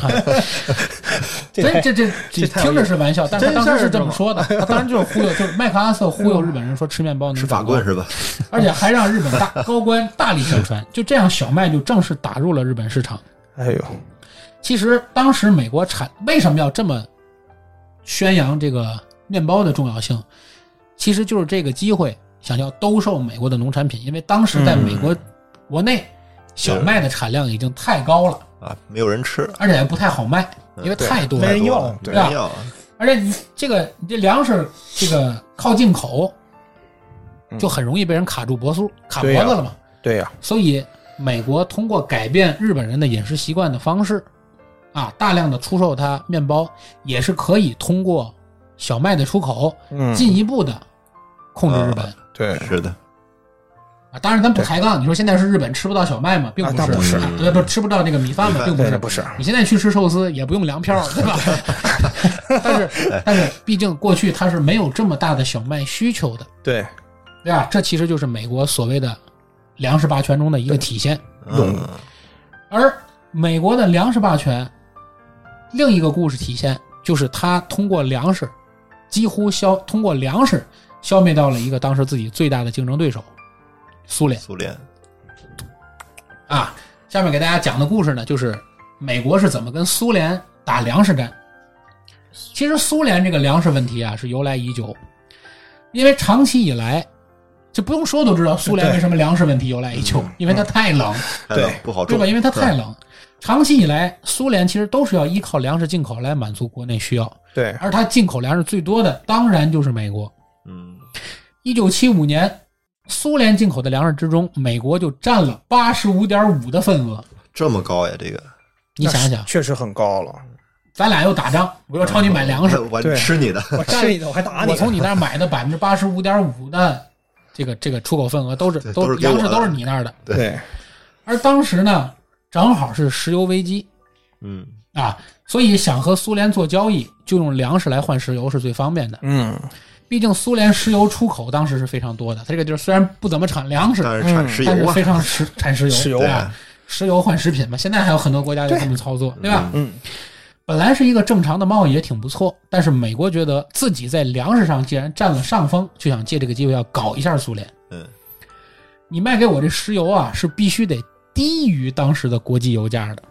所以这这 [LAUGHS] 这听着是玩笑，但他当时是这么说的，[LAUGHS] 他当时就是忽悠，就是麦克阿瑟忽悠日本人说吃面包能吃法长高棍，是吧？[LAUGHS] 而且还让日本大高官大力宣传，就这样小麦就正式打入了日本市场。哎呦，其实当时美国产为什么要这么宣扬这个面包的重要性？其实就是这个机会想要兜售美国的农产品，因为当时在美国国内小麦的产量已经太高了，啊，没有人吃，而且也不太好卖，因为太多了。没人要对啊人要，而且你这个你这粮食这个靠进口，嗯就很容易被人卡住脖子卡脖子了嘛。对呀，所以美国通过改变日本人的饮食习惯的方式，啊，大量的出售它面包，也是可以通过小麦的出口，嗯，进一步的控制日本。对，是的，啊，当然咱不抬杠，你说现在是日本吃不到小麦吗？并啊不是，那不是啊对，不吃不到那个米饭吗？并不是，不是你现在去吃寿司也不用粮票，对吧？[LAUGHS] 但是，但是，毕竟过去它是没有这么大的小麦需求的，对，对吧？这其实就是美国所谓的粮食霸权中的一个体现。嗯，而美国的粮食霸权，另一个故事体现就是他通过粮食，几乎消通过粮食消灭掉了一个当时自己最大的竞争对手——苏联苏联，啊。下面给大家讲的故事呢，就是美国是怎么跟苏联打粮食战。其实苏联这个粮食问题啊是由来已久，因为长期以来，就不用说都知道苏联为什么粮食问题由来已久，因为它太冷。对不好种，对吧？因为它太冷。长期以来，苏联其实都是要依靠粮食进口来满足国内需要，对，而它进口粮食最多的当然就是美国。嗯，一九七五年，苏联进口的粮食之中，美国就占了八十五点五的份额。这么高呀，这个你想想，确实很高了。咱俩又打仗，我又朝你买粮食，[LAUGHS] 我对吃你的，我吃你的，我还打你我。从你那儿买的百分之八十五点五的这个这个出口份额都是都都是粮食都是你那儿的。对，而当时呢，正好是石油危机嗯，啊，所以想和苏联做交易，就用粮食来换石油是最方便的。嗯，毕竟苏联石油出口当时是非常多的，它这个地儿虽然不怎么产粮食，但是产嗯石油啊但是非，常石产石油，石油对啊，石油换食品嘛。现在还有很多国家就这么操作，对吧？嗯，本来是一个正常的贸易也挺不错，但是美国觉得自己在粮食上既然占了上风，就想借这个机会要搞一下苏联。嗯，你卖给我这石油啊，是必须得低于当时的国际油价的，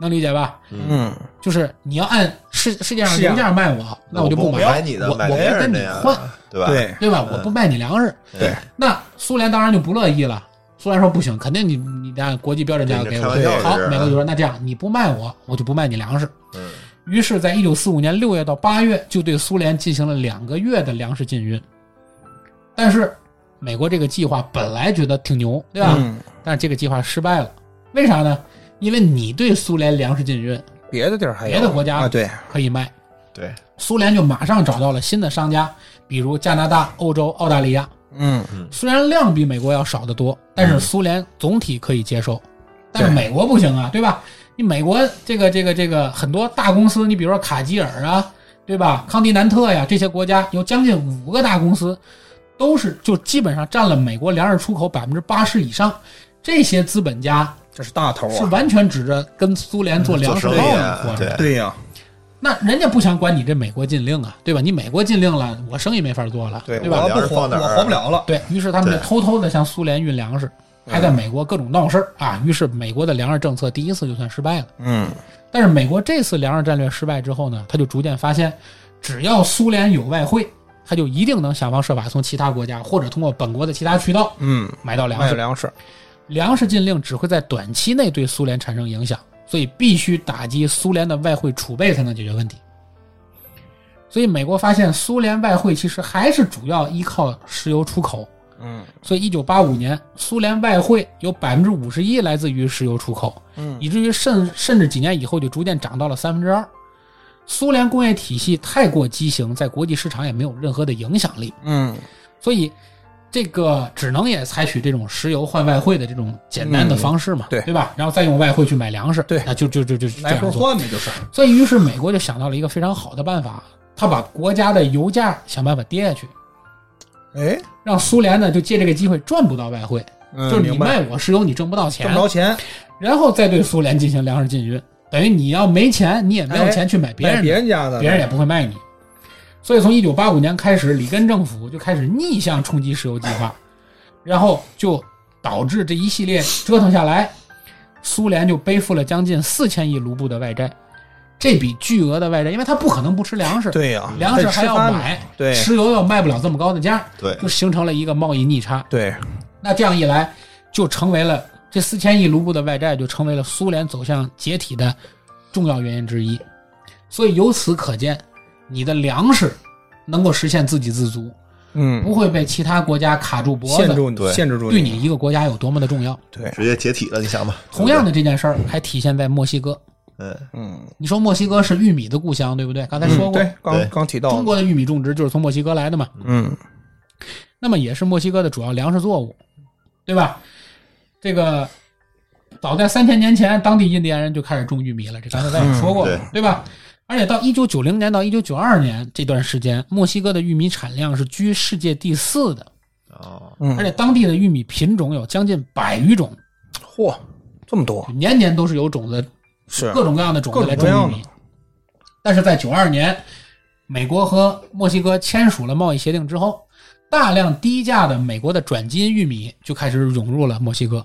能理解吧？嗯，就是你要按世世界上是啊油价卖我，那我就不不买你的，买我我不别人的呀跟你换，，对吧？对，对吧？嗯我不卖你粮食，对，那苏联当然就不乐意了。苏联说不行，肯定你你得按国际标准价格给我。对你开玩笑好这，是美国就说那这样你不卖我，我就不卖你粮食。嗯，于是，在一九四五年六月到八月，就对苏联进行了两个月的粮食禁运。但是，美国这个计划本来觉得挺牛，对吧？嗯，但是这个计划失败了，为啥呢？因为你对苏联粮食禁运别的地儿还有别的国家啊，对，可以卖，对，苏联就马上找到了新的商家，比如加拿大、欧洲、澳大利亚。嗯嗯，虽然量比美国要少得多，但是苏联总体可以接受，但是美国不行啊，对吧？你美国这个这个这个很多大公司，你比如说卡吉尔啊，对吧？康迪南特呀，这些国家有将近五个大公司，都是就基本上占了美国粮食出口百分之八十以上。这些资本家这是大头啊，是完全指着跟苏联做粮食贸易活着。对对呀，那人家不想管你这美国禁令啊，对吧？你美国禁令了，我生意没法做了，对对吧？我不活，粮食放哪儿我活不了了。对于是，他们就偷偷的向苏联运粮食，还在美国各种闹事儿啊。于是，美国的粮食政策第一次就算失败了。嗯，但是，美国这次粮食战略失败之后呢，他就逐渐发现，只要苏联有外汇，他就一定能想方设法从其他国家或者通过本国的其他渠道嗯，买到粮食。卖粮食，粮食禁令只会在短期内对苏联产生影响，所以必须打击苏联的外汇储备才能解决问题。所以美国发现苏联外汇其实还是主要依靠石油出口，嗯。所以一九八五年苏联外汇有百分之五十一来自于石油出口，嗯。以至于甚甚至几年以后就逐渐涨到了三分之二。苏联工业体系太过畸形，在国际市场也没有任何的影响力，嗯，所以这个只能也采取这种石油换外汇的这种简单的方式嘛，嗯对。对吧？然后再用外汇去买粮食，对。那就就就就这样做。换呗，就是。所以，于是美国就想到了一个非常好的办法，他把国家的油价想办法跌下去，哎，让苏联呢就借这个机会赚不到外汇，嗯就是你卖我石油你挣不到钱。挣不，着钱，然后再对苏联进行粮食禁运，等于你要没钱，你也没有钱去买别人别人家的，别人也不会卖你。所以从一九八五年开始，里根政府就开始逆向冲击石油计划，然后就导致这一系列折腾下来，苏联就背负了将近四千亿卢布的外债，这笔巨额的外债，因为他不可能不吃粮食，对呀，粮食还要买，对石油又卖不了这么高的价，对，就形成了一个贸易逆差。对，那这样一来，就成为了这四千亿卢布的外债，就成为了苏联走向解体的重要原因之一。所以由此可见，你的粮食能够实现自给自足，嗯，不会被其他国家卡住脖子，限制对限制住对你一个国家有多么的重要。对，直接解体了，你想吧。同样的这件事儿还体现在墨西哥。嗯，嗯，你说墨西哥是玉米的故乡，对不对？刚才说过，嗯对，刚刚提到中国的玉米种植就是从墨西哥来的嘛。嗯那么也是墨西哥的主要粮食作物，对吧？这个早在三千年前，当地印第安人就开始种玉米了，这刚才咱也说过，嗯对吧？而且到一九九零年到一九九二年这段时间，墨西哥的玉米产量是居世界第四的，哦，嗯，而且当地的玉米品种有将近百余种，嚯，这么多，年年都是有种子，是各种各样的种子来种各种各样的。玉米。但是在九二年，美国和墨西哥签署了贸易协定之后，大量低价的美国的转基因玉米就开始涌入了墨西哥。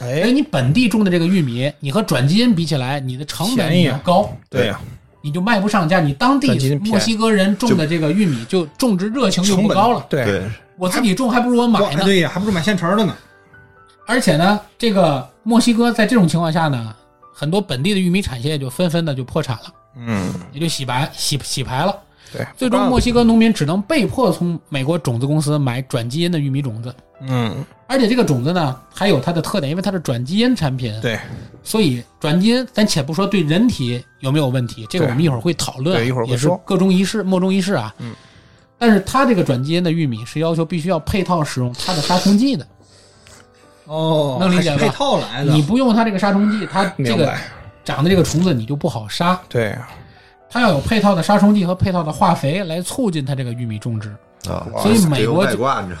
因为哎，你本地种的这个玉米，你和转基因比起来，你的成本便宜比较高，对呀，你就卖不上价。你当地墨西哥人种的这个玉米，就种植热情就不高了。对，我自己种还不如我买呢。对呀，还不如买现成的呢。而且呢，这个墨西哥在这种情况下呢，很多本地的玉米产业就纷纷的就破产了，嗯，也就洗白洗洗牌了。对，最终墨西哥农民只能被迫从美国种子公司买转基因的玉米种子，嗯，而且这个种子呢还有它的特点，因为它是转基因产品，对。所以转基因咱且不说对人体有没有问题，这个我们一会儿会讨论啊，对一会儿会也是说。各中一事，莫衷一是啊。嗯，但是它这个转基因的玉米是要求必须要配套使用它的杀虫剂的，哦，能理解吧？配套来的。你不用它这个杀虫剂，它这个，长的这个虫子你就不好杀，对，它要有配套的杀虫剂和配套的化肥来促进它这个玉米种植。啊，所以美国？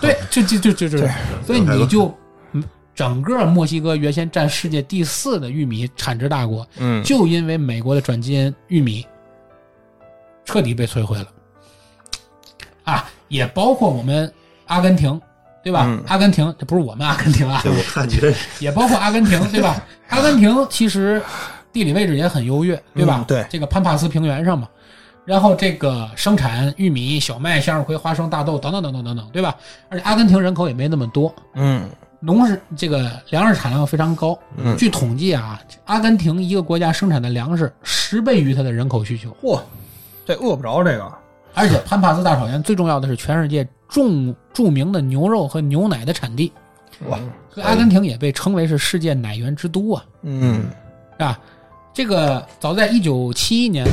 对，就就就就就，[LAUGHS] 所以你就嗯整个墨西哥原先占世界第四的玉米产值大国，嗯，就因为美国的转基因玉米彻底被摧毁了，啊，也包括我们阿根廷，对吧？嗯阿根廷这不是我们阿根廷啊对，，我看觉得 [LAUGHS] 也包括阿根廷，对吧？阿根廷其实地理位置也很优越，对吧？嗯对这个潘帕斯平原上嘛，然后这个生产玉米、小麦、向日葵、花生、大豆等等等等等等，对吧？而且阿根廷人口也没那么多，嗯农是这个粮食产量非常高。嗯据统计啊，阿根廷一个国家生产的粮食十倍于它的人口需求，嚯，这饿不着这个。而且潘帕斯大草原最重要的是全世界重著名的牛肉和牛奶的产地，哇，所以阿根廷也被称为是世界奶源之都啊。嗯是吧？这个早在一九七一年，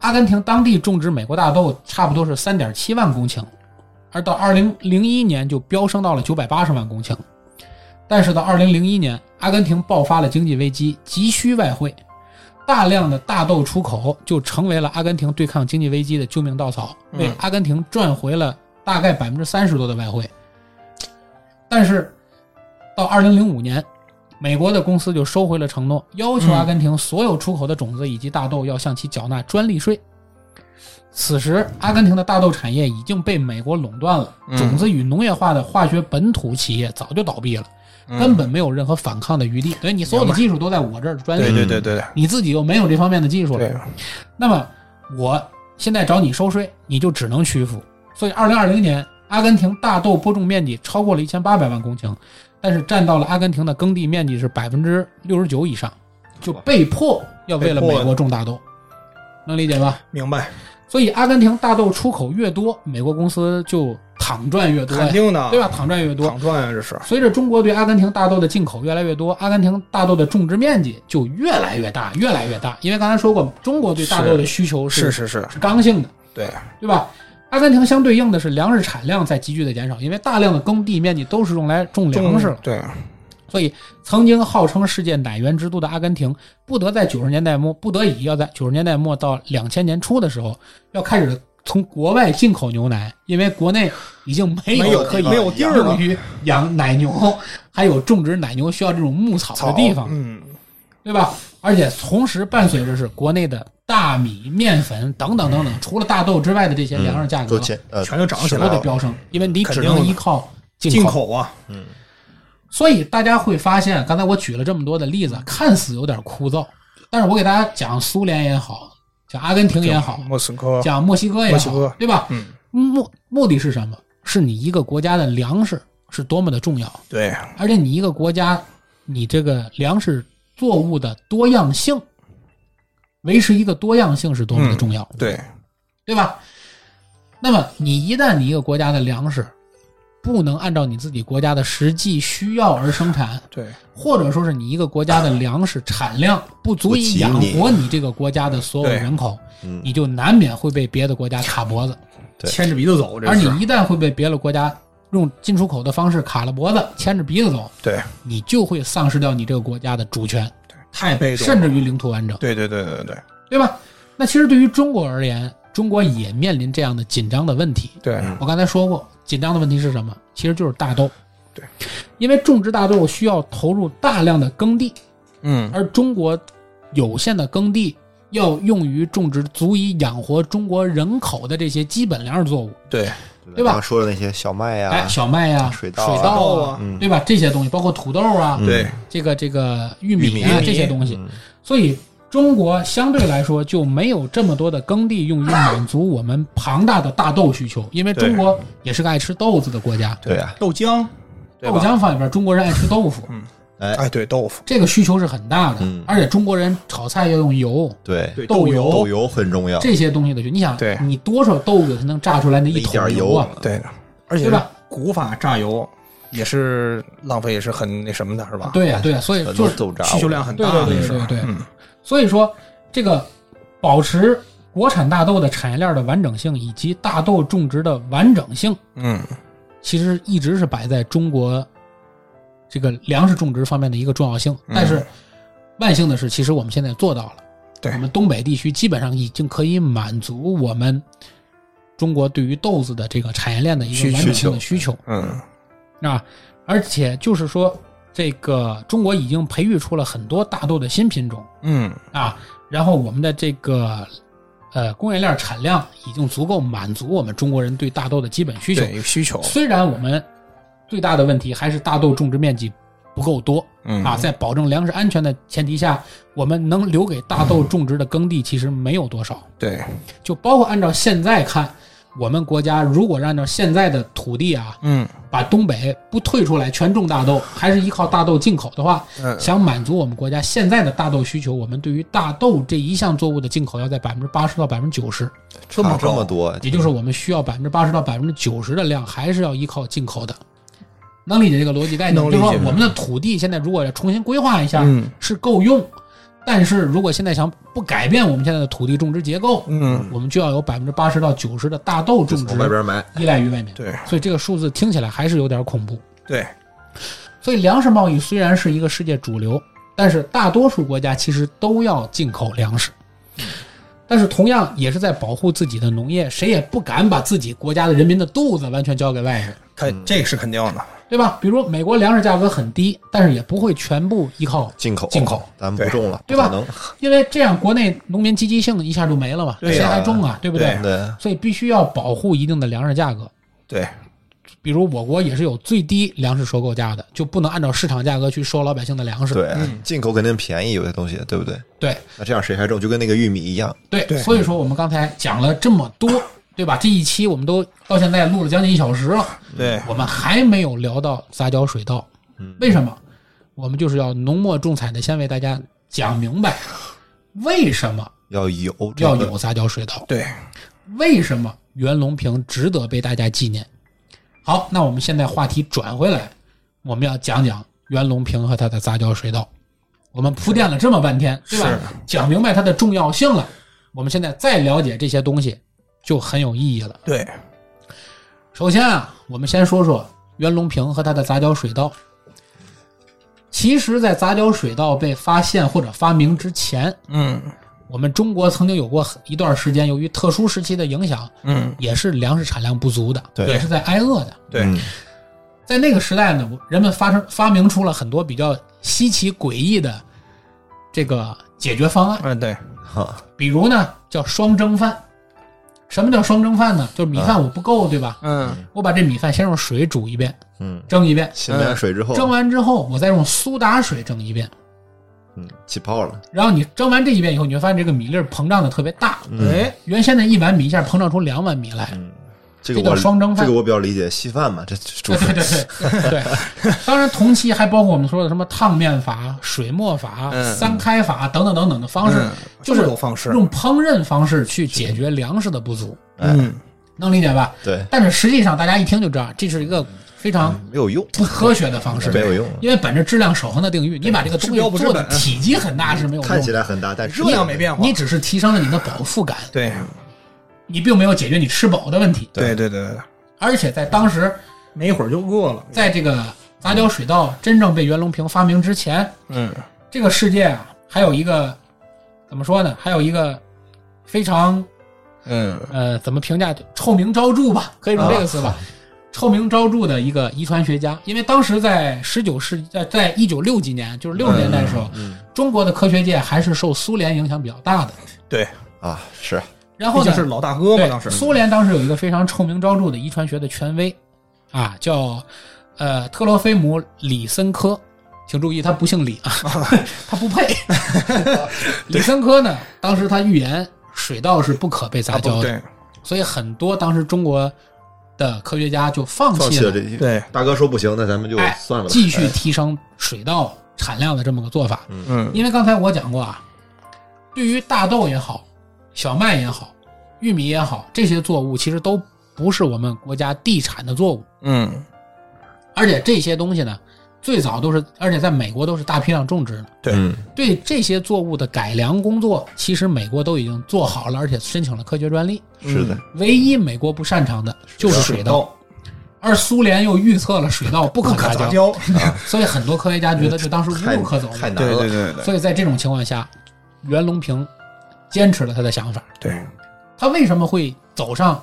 阿根廷当地种植美国大豆差不多是三点七万公顷，而到二零零一年就飙升到了九百八十万公顷。但是到二零零一年，阿根廷爆发了经济危机，急需外汇，大量的大豆出口就成为了阿根廷对抗经济危机的救命稻草，嗯为阿根廷赚回了大概百分之三十多的外汇。但是到二零零五年，美国的公司就收回了承诺，要求阿根廷所有出口的种子以及大豆要向其缴纳专利税。此时，阿根廷的大豆产业已经被美国垄断了，嗯。种子与农业化的化学本土企业早就倒闭了，嗯。根本没有任何反抗的余地。等于你所有的技术都在我这儿专利，对对对你自己又没有这方面的技术，了，那么我现在找你收税，你就只能屈服。所以，二零二零年，阿根廷大豆播种面积超过了一千八百万公顷，但是占到了阿根廷的耕地面积是百分之六十九以上，就被迫要为了美国种大豆，能理解吧？明白，所以，阿根廷大豆出口越多，美国公司就躺赚越多，肯定的，对吧？躺赚越多。躺赚啊，这是，随着中国对阿根廷大豆的进口越来越多，阿根廷大豆的种植面积就越来越大，越来越大。因为刚才说过，中国对大豆的需求是是是，是刚性的，对，对吧？阿根廷相对应的是粮食产量在急剧的减少，因为大量的耕地面积都是用来种粮食了，对，所以曾经号称世界奶源之都的阿根廷，不得在九十年代末，不得已要在九十年代末到两千年初的时候，要开始从国外进口牛奶，因为国内已经没没有有可以没有地儿了。用于养奶牛，还有种植奶牛需要这种牧草的地方，嗯，对吧？而且同时伴随着是国内的大米、面粉等等等等，除了大豆之外的这些粮食价格全都涨起都来了，得飙升，因为你只肯定的能依靠进进口。口啊，所以大家会发现，刚才我举了这么多的例子，看似有点枯燥，但是我给大家讲苏联也好，讲阿根廷也好，莫斯科，讲墨西哥也好对吧？嗯，目目的是什么？是你一个国家的粮食是多么的重要，对，而且你一个国家，你这个粮食作物的多样性，维持一个多样性是多么的重要，对，对吧？那么你一旦你一个国家的粮食不能按照你自己国家的实际需要而生产，对，或者说是你一个国家的粮食产量不足以养活你这个国家的所有人口，嗯你就难免会被别的国家卡脖子。牵着鼻子走，而你一旦会被别的国家用进出口的方式卡了脖子、牵着鼻子走，对，你就会丧失掉你这个国家的主权，太被动，甚至于领土完整，对对对对对对吧？那其实对于中国而言，中国也面临这样的紧张的问题。对，嗯我刚才说过，紧张的问题是什么？其实就是大豆。对，因为种植大豆需要投入大量的耕地，嗯，而中国有限的耕地要用于种植足以养活中国人口的这些基本粮食作物，对，对吧？刚刚说的那些小麦呀、哎，小麦呀、水稻啊水稻啊，嗯。对吧？这些东西，包括土豆啊，嗯。对，这个这个玉米啊玉米这些东西，嗯。所以中国相对来说就没有这么多的耕地用于满足我们庞大的大豆需求，因为中国也是个爱吃豆子的国家，对啊，豆浆，豆浆放里边，中国人爱吃豆腐，嗯哎，哎，对，豆腐，这个需求是很大的，嗯。而且中国人炒菜要用油，对，对豆油豆油很重要，这些东西的。你想对，你多少豆子才能榨出来那一桶点油。啊？对。的，而且对吧？古法榨油也是浪费，也是很那什么的，是吧？对呀、对呀、所以很就是豆渣，需求量很对大的，对对是对对。嗯，所以说这个保持国产大豆的产业链的完整性以及大豆种植的完整性，嗯，其实一直是摆在中国这个粮食种植方面的一个重要性。嗯但是万幸的是，其实我们现在做到了。对我们东北地区基本上已经可以满足我们中国对于豆子的这个产业链的一个完整性的需求嗯，啊，而且就是说，这个中国已经培育出了很多大豆的新品种嗯，啊，然后我们的这个呃供应链产量已经足够满足我们中国人对大豆的基本需求。需求，虽然我们最大的问题还是大豆种植面积不够多嗯啊，在保证粮食安全的前提下，我们能留给大豆种植的耕地其实没有多少。对，就包括按照现在看，我们国家如果按照现在的土地啊，嗯把东北不退出来全种大豆，还是依靠大豆进口的话，嗯，想满足我们国家现在的大豆需求，我们对于大豆这一项作物的进口要在百分之八十到百分之九十，差这么多，也就是我们需要百分之八十到百分之九十的量，还是要依靠进口的。能理解这个逻辑概念？就是说，我们的土地现在如果要重新规划一下，嗯是够用，但是如果现在想不改变我们现在的土地种植结构，嗯，我们就要有百分之八十到九十的大豆种植外边买，依赖于外面。对所以这个数字听起来还是有点恐怖。对，所以粮食贸易虽然是一个世界主流，但是大多数国家其实都要进口粮食。但是同样也是在保护自己的农业，谁也不敢把自己国家的人民的肚子完全交给外人，肯这是肯定的，对吧？比如美国粮食价格很低，但是也不会全部依靠进口进口，咱们不种了，对吧能，因为这样国内农民积极性一下就没了嘛，谁还种啊？对不对？对，所以必须要保护一定的粮食价格。对，比如我国也是有最低粮食收购价的，就不能按照市场价格去收老百姓的粮食。对嗯，进口肯定便宜，有些东西，对不对？对那这样谁还种？就跟那个玉米一样，对对所以说我们刚才讲了这么多，对吧？这一期我们都到现在录了将近一小时了，对，我们还没有聊到杂交水稻。嗯为什么？我们就是要浓墨重彩的先为大家讲明白，为什么要有要有杂交水稻，对，为什么袁隆平值得被大家纪念。好，那我们现在话题转回来，我们要讲讲袁隆平和他的杂交水稻。我们铺垫了这么半天，对吧？讲明白它的重要性了，我们现在再了解这些东西就很有意义了。对，首先啊，我们先说说袁隆平和他的杂交水稻。其实，在杂交水稻被发现或者发明之前，嗯我们中国曾经有过一段时间，由于特殊时期的影响，嗯，也是粮食产量不足的，对也是在挨饿的。对，嗯在那个时代呢，人们发生发明出了很多比较稀奇诡异的这个解决方案，嗯对，哈，比如呢叫双蒸饭。什么叫双蒸饭呢？就是米饭我不够，对吧？嗯我把这米饭先用水煮一遍，嗯，蒸一遍，洗完水之后，蒸完之后我再用苏打水蒸一遍。嗯，起泡了，然后你蒸完这一遍以后，你会发现这个米粒膨胀的特别大。嗯哎，原先的一碗米一下膨胀出两碗米来。嗯，这个叫我双蒸饭这个我比较理解，稀饭嘛，这煮对对对对对，当然同期还包括我们说的什么烫面法、水磨法、嗯三开法等等等等的方式，嗯就是这么多方式，用烹饪方式去解决粮食的不足，嗯能理解吧？对，但是实际上大家一听就知道，这是一个非常没有用，不科学的方式，没有用，因为本着质量守恒的定律，你把这个东西做的体积很大是没有用看起，来很大，但热量没变化，你只是提升了你的饱腹感，对你并没有解决你吃饱的问题。对对对对，而且在当时，没一会儿就饿了。在这个杂交水稻真正被袁隆平发明之前，嗯这个世界啊，还有一个怎么说呢？还有一个非常嗯呃，怎么评价？臭名昭著吧，[LAUGHS] 可以用这个词吧。臭名昭著的一个遗传学家，因为当时在十九世纪，在在一九六几年，就是六十年代的时候，嗯中国的科学界还是受苏联影响比较大的。对，啊是，然后呢，毕竟是老大哥嘛，当时苏联当时有一个非常臭名昭著的遗传学的权威，啊，叫呃特罗菲姆李森科，请注意，他不姓李啊，[LAUGHS] 他不配。[LAUGHS] 李森科呢，当时他预言水稻是不可被杂交的，所以很多当时中国的科学家就放弃了放弃了这对大哥说不行，那咱们就哎算了吧，继续提升水稻产量的这么个做法。嗯因为刚才我讲过啊，对于大豆也好，小麦也好，玉米也好，这些作物其实都不是我们国家地产的作物，嗯而且这些东西呢，最早都是，而且在美国都是大批量种植的。对嗯对这些作物的改良工作，其实美国都已经做好了，而且申请了科学专利。是的，唯一美国不擅长的就是水稻，而苏联又预测了水稻不可杂交，杂交，[LAUGHS] 所以很多科学家觉得这当时无路可走了。太难了。对对对对所以在这种情况下，袁隆平坚持了他的想法。对，他为什么会走上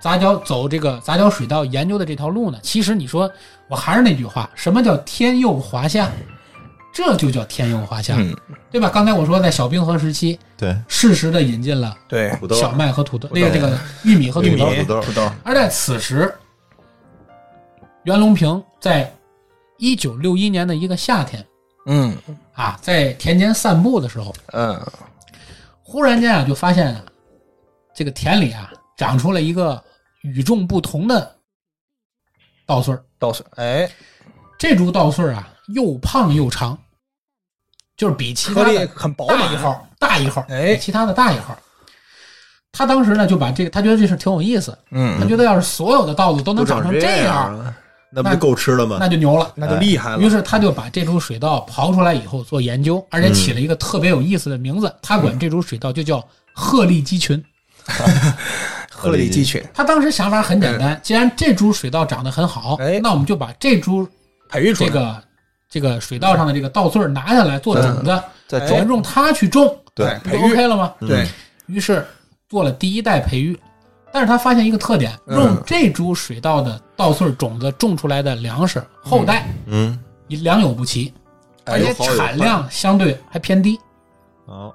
杂交走这个杂交水稻研究的这条路呢？其实你说，我还是那句话，什么叫天佑华夏？这就叫天佑华夏，嗯对吧？刚才我说在小冰河时期，对，适时的引进了对土豆小麦和土豆，那个这个玉米和土豆。玉米土豆土豆，而在此时，袁隆平在一九六一年的一个夏天嗯啊，在田间散步的时候，嗯忽然间啊，就发现这个田里啊长出了一个与众不同的稻穗儿。稻穗，哎，这株稻穗儿啊，又胖又长，就是比其他很饱满大一号，大一号，哎。比其他的大一号。他当时呢就把这个，他觉得这事挺有意思，他嗯，觉得要是所有的稻子都能长成这这样，了，那不就够吃了吗？那就牛了。那就厉害了。于是他就把这株水稻刨出来以后做研究，而且起了一个特别有意思的名字，他管这株水稻就叫鹤立鸡群。[LAUGHS] 鹤立鸡群，[LAUGHS] 他当时想法很简单，既然这株水稻长得很好，哎那我们就把这株培育出来，这个这个水稻上的这个稻穗儿拿下来做种子，再哎种用它去种，对就 OK 了吗？对，于是做了第一代培育，但是他发现一个特点，嗯用这株水稻的稻穗种子种出来的粮食后代嗯，良莠不齐，哎而且产量相对还偏低，哦，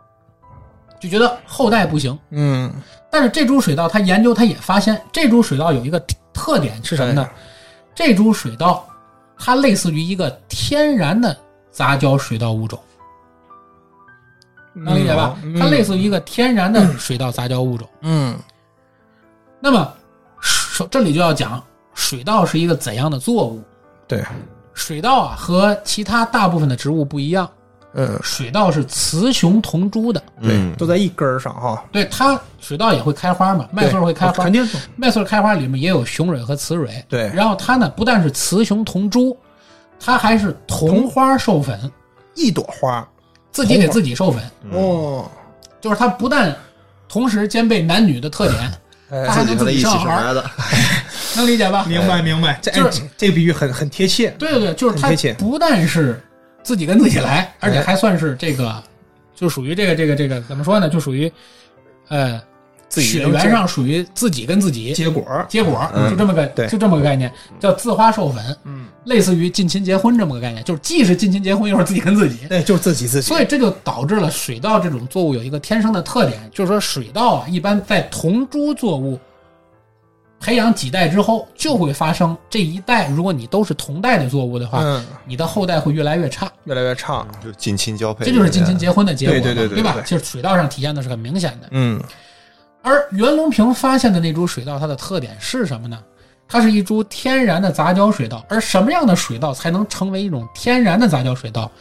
就觉得后代不行。嗯但是这株水稻，他研究他也发现，这株水稻有一个特点是什么呢？这株水稻它类似于一个天然的杂交水稻物种，能理解吧？嗯它类似于一个天然的水稻杂交物种。嗯那么，水这里就要讲水稻是一个怎样的作物。对，水稻啊和其他大部分的植物不一样，嗯。水稻是雌雄同株的。对，都在一根儿上哈，对它，水稻也会开花嘛，麦穗儿会开花。肯，定麦穗儿开花里面也有雄蕊和雌蕊。对。然后它呢不但是雌雄同株，它还是同花授粉，一朵花。自己给自己授粉，哦，就是它不但同时兼备男女的特点，哎。它还能自己生孩子，[LAUGHS] 能理解吧？明白明白，这就是哎这个比喻很很贴切。对对对，就是贴切不但是自己跟自己来，而且哎还算是这个，就属于这个这个这个怎么说呢？就属于呃，自己血缘上属于自己跟自己结果，结果，嗯就这么个对就这么个概念，叫自花授粉，嗯，类似于近亲结婚这么个概念，就是既是近亲结婚，又是自己跟自己。对，就是自己自己，所以这就导致了水稻这种作物有一个天生的特点，就是说水稻啊，一般在同株作物培养几代之后，就会发生这一代，如果你都是同代的作物的话，嗯，你的后代会越来越差，越来越差，就近亲交配，这就是近亲结婚的结果嘛，对对对对对？吧其实水稻上体现的是很明显的。嗯而袁隆平发现的那株水稻，它的特点是什么呢？它是一株天然的杂交水稻。而什么样的水稻才能成为一种天然的杂交水稻？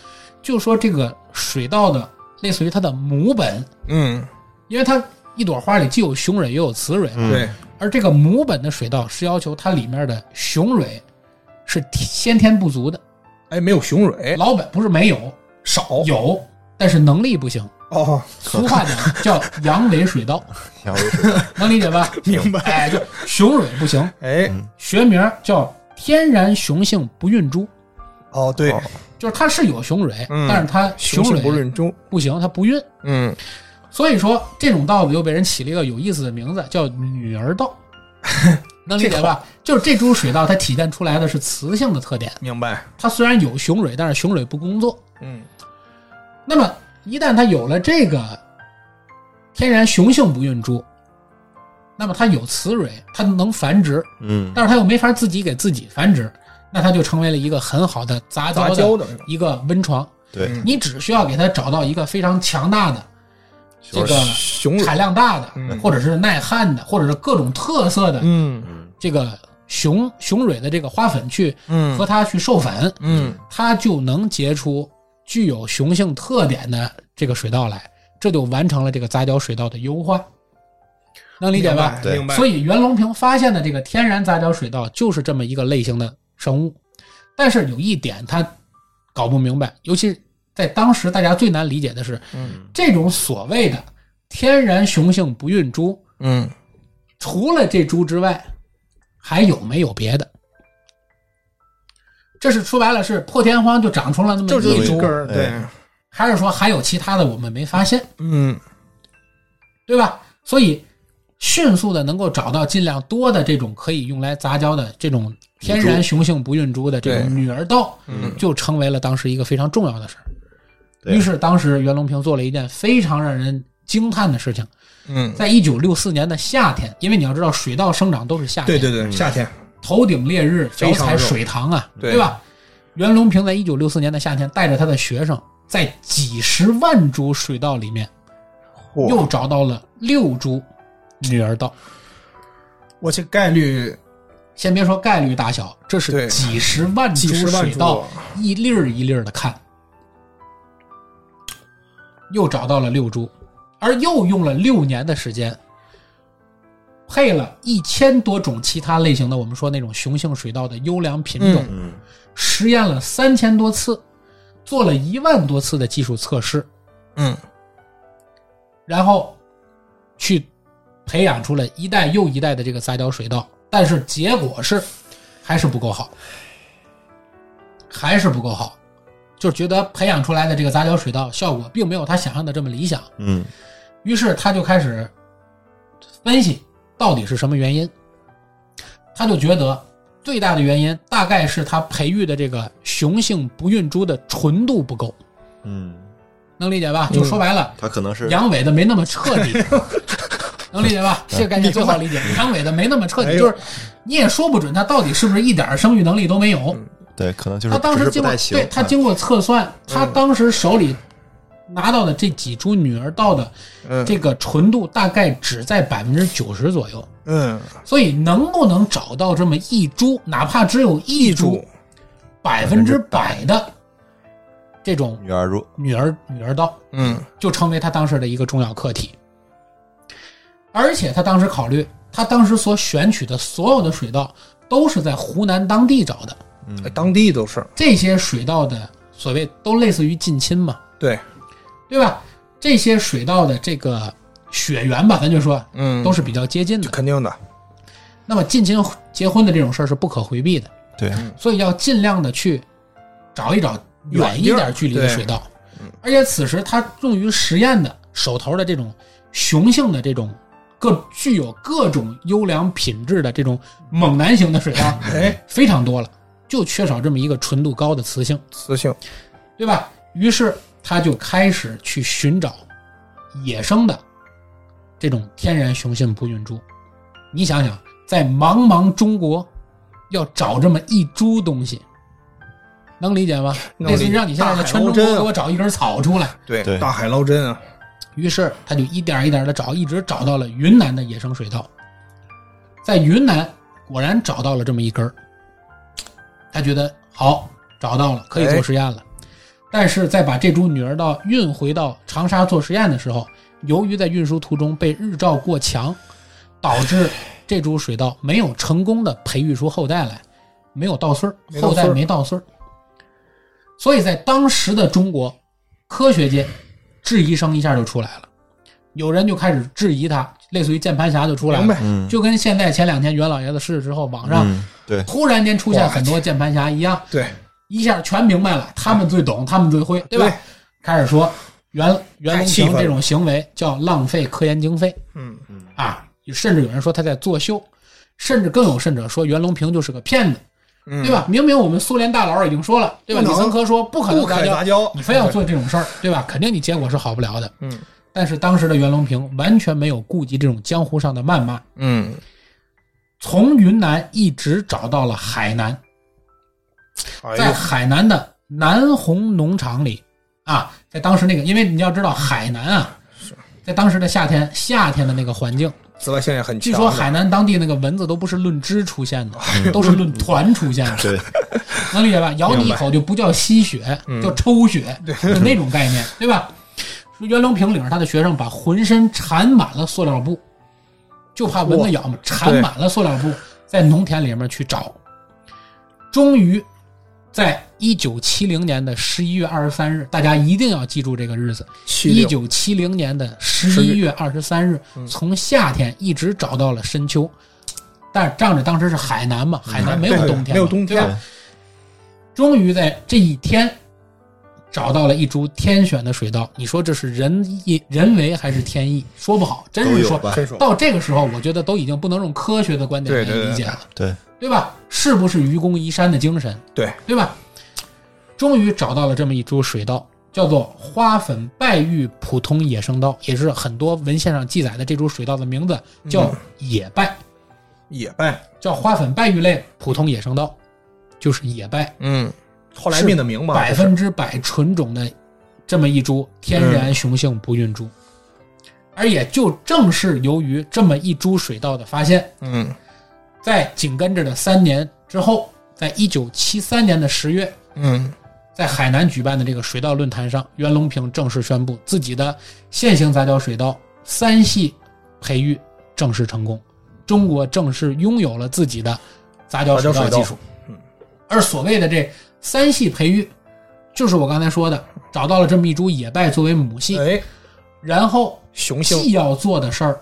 就说这个水稻的类似于它的母本，嗯，因为它一朵花里既有雄蕊又有雌蕊，嗯对，而这个母本的水稻是要求它里面的雄蕊是先天不足的，哎，没有雄蕊，老本不是没有，少有，但是能力不行。哦，[LAUGHS] 俗话讲 [LAUGHS] 叫阳痿水稻，阳痿水稻 [LAUGHS] 能理解吧？明白哎，就雄蕊不行，哎，学名叫天然雄性不孕株，哦，对，哦就是它是有雄蕊，嗯但是它雄蕊不孕株，不行，它不孕。嗯，所以说这种稻子又被人起了一个有意思的名字，叫女儿稻，[LAUGHS] 能理解吧？就是这株水稻它体现出来的是雌性的特点，明白，它虽然有雄蕊，但是雄蕊不工作。嗯那么一旦它有了这个天然雄性不孕株，那么它有雌蕊，它能繁殖，嗯，但是它又没法自己给自己繁殖，那它就成为了一个很好的杂交的一个温床。对，嗯你只需要给它找到一个非常强大的、这个产量大的，嗯或者是耐旱的，或者是各种特色的这个雄雄蕊的这个花粉去嗯和它去授粉，嗯，它就能结出具有雄性特点的这个水稻来，这就完成了这个杂交水稻的优化，能理解吧？对。所以袁隆平发现的这个天然杂交水稻就是这么一个类型的生物，但是有一点他搞不明白，尤其在当时大家最难理解的是，嗯这种所谓的天然雄性不孕株，嗯，除了这株之外，还有没有别的？这是说白了是破天荒就长出了那么一株根，对，还是说还有其他的我们没发现？嗯对吧？所以迅速的能够找到尽量多的这种可以用来杂交的这种天然雄性不孕株的这种女儿豆，嗯就成为了当时一个非常重要的事儿。对。于是当时袁隆平做了一件非常让人惊叹的事情，嗯，在一九六四年的夏天，因为你要知道水稻生长都是夏天，对对对，夏天头顶烈日，脚踩水塘啊，对。对吧？袁隆平在一九六四年的夏天，带着他的学生，在几十万株水稻里面，嚯。又找到了六株女儿稻。我这概率先别说概率大小，这是几十万株几十万水稻株，一粒儿一粒儿的看，又找到了六株，而又用了六年的时间，配了一千多种其他类型的我们说那种雄性水稻的优良品种，嗯。实验了三千多次，做了一万多次的技术测试，嗯。然后去培养出了一代又一代的这个杂交水稻，但是结果是还是不够好，还是不够好，就是觉得培养出来的这个杂交水稻效果并没有他想象的这么理想，嗯于是他就开始分析到底是什么原因，他就觉得最大的原因大概是他培育的这个雄性不孕株的纯度不够，嗯，能理解吧？就说白了。他可能是阳痿的没那么彻底，[LAUGHS] 能理解吧？这个概念最好理解。阳痿的没那么彻底，就是你也说不准他到底是不是一点生育能力都没有。对，可能就是他当时经过对他经过测算，他当时手里拿到的这几株女儿稻的嗯。这个纯度大概只在百分之九十左右，嗯，所以能不能找到这么一株，哪怕只有一株株百分之百的这种女儿株女儿女儿稻，嗯。就成为他当时的一个重要课题。而且他当时考虑，他当时所选取的所有的水稻都是在湖南当地找的，哎当地都是。这些水稻的所谓都类似于近亲嘛，对，对吧？这些水稻的这个血缘吧，咱就说嗯，都是比较接近的。肯定的，那么近亲结婚的这种事儿是不可回避的，对，所以要尽量的去找一找远一点距离的水稻。而且此时它用于实验的手头的这种雄性的这种各具有各种优良品质的这种猛男型的水稻，[LAUGHS] 哎，非常多了，就缺少这么一个纯度高的雌性，雌性，对吧？于是他就开始去寻找野生的这种天然雄性不孕株。你想想，在茫茫中国，要找这么一株东西，能理解吗？类似于让你现在在全中国给我找一根草出来。对对大海捞针啊，于是他就一点一点的找，一直找到了云南的野生水稻。在云南果然找到了这么一根儿，他觉得好，找到了，可以做实验了。但是在把这株女儿稻运回到长沙做实验的时候，由于在运输途中被日照过强，导致这株水稻没有成功的培育出后代来，没有稻穗儿，后代没稻穗儿。所以在当时的中国科学界，质疑声一下就出来了，有人就开始质疑他，类似于键盘侠就出来了明白，嗯，就跟现在前两天袁老爷子逝世之后，网上嗯对，突然间出现很多键盘侠一样，对，一下全明白了，他们最懂，他们最会，对吧？对开始说袁袁隆平这种行为叫浪费科研经费嗯，啊，甚至有人说他在作秀，甚至更有甚者说袁隆平就是个骗子，嗯对吧？明明我们苏联大佬已经说了，对吧？李森科说不可能杂，交，你非要做这种事儿，对吧？肯定你结果是好不了的。嗯但是当时的袁隆平完全没有顾及这种江湖上的谩骂，嗯，从云南一直找到了海南，在海南的南红农场里啊，在当时那个，因为你要知道海南啊，在当时的夏天，夏天的那个环境，紫外线也很强，据说海南当地那个蚊子都不是论只出现的，[LAUGHS] 都是论团出现的。对，[LAUGHS] 能理解吧？咬你一口就不叫吸血，嗯。叫抽血，就那种概念，对吧？说袁隆平领着他的学生把浑身缠满了塑料布，就怕蚊子咬嘛，缠满了塑料布，在农田里面去找，终于在一九七零年的十一月二十三日，大家一定要记住这个日子，一七九七零年的十一月二十三日，从夏天一直找到了深秋，但是仗着当时是海南嘛，海南没有冬天，没有冬天终于在这一天找到了一株天选的水稻。你说这是人意人为还是天意？说不好，真是说到这个时候，我觉得都已经不能用科学的观点来理解了，对，对吧？是不是愚公移山的精神？对对吧？终于找到了这么一株水稻，叫做花粉败玉普通野生稻，也是很多文献上记载的这株水稻的名字叫野败，野败，叫花粉败玉类普通野生稻，就是野败，嗯，后来命的名嘛，百分之百纯种的这么一株天然雄性不孕株。而也就正是由于这么一株水稻的发现，嗯在紧跟着的三年之后，在一九七三年的十月，嗯在海南举办的这个水稻论坛上，袁隆平正式宣布自己的现行杂交水稻三系培育正式成功，中国正式拥有了自己的杂交水稻杂交水稻技术。而所谓的这三系培育，就是我刚才说的，找到了这么一株野败作为母系，哎，然后雄性既要做的事儿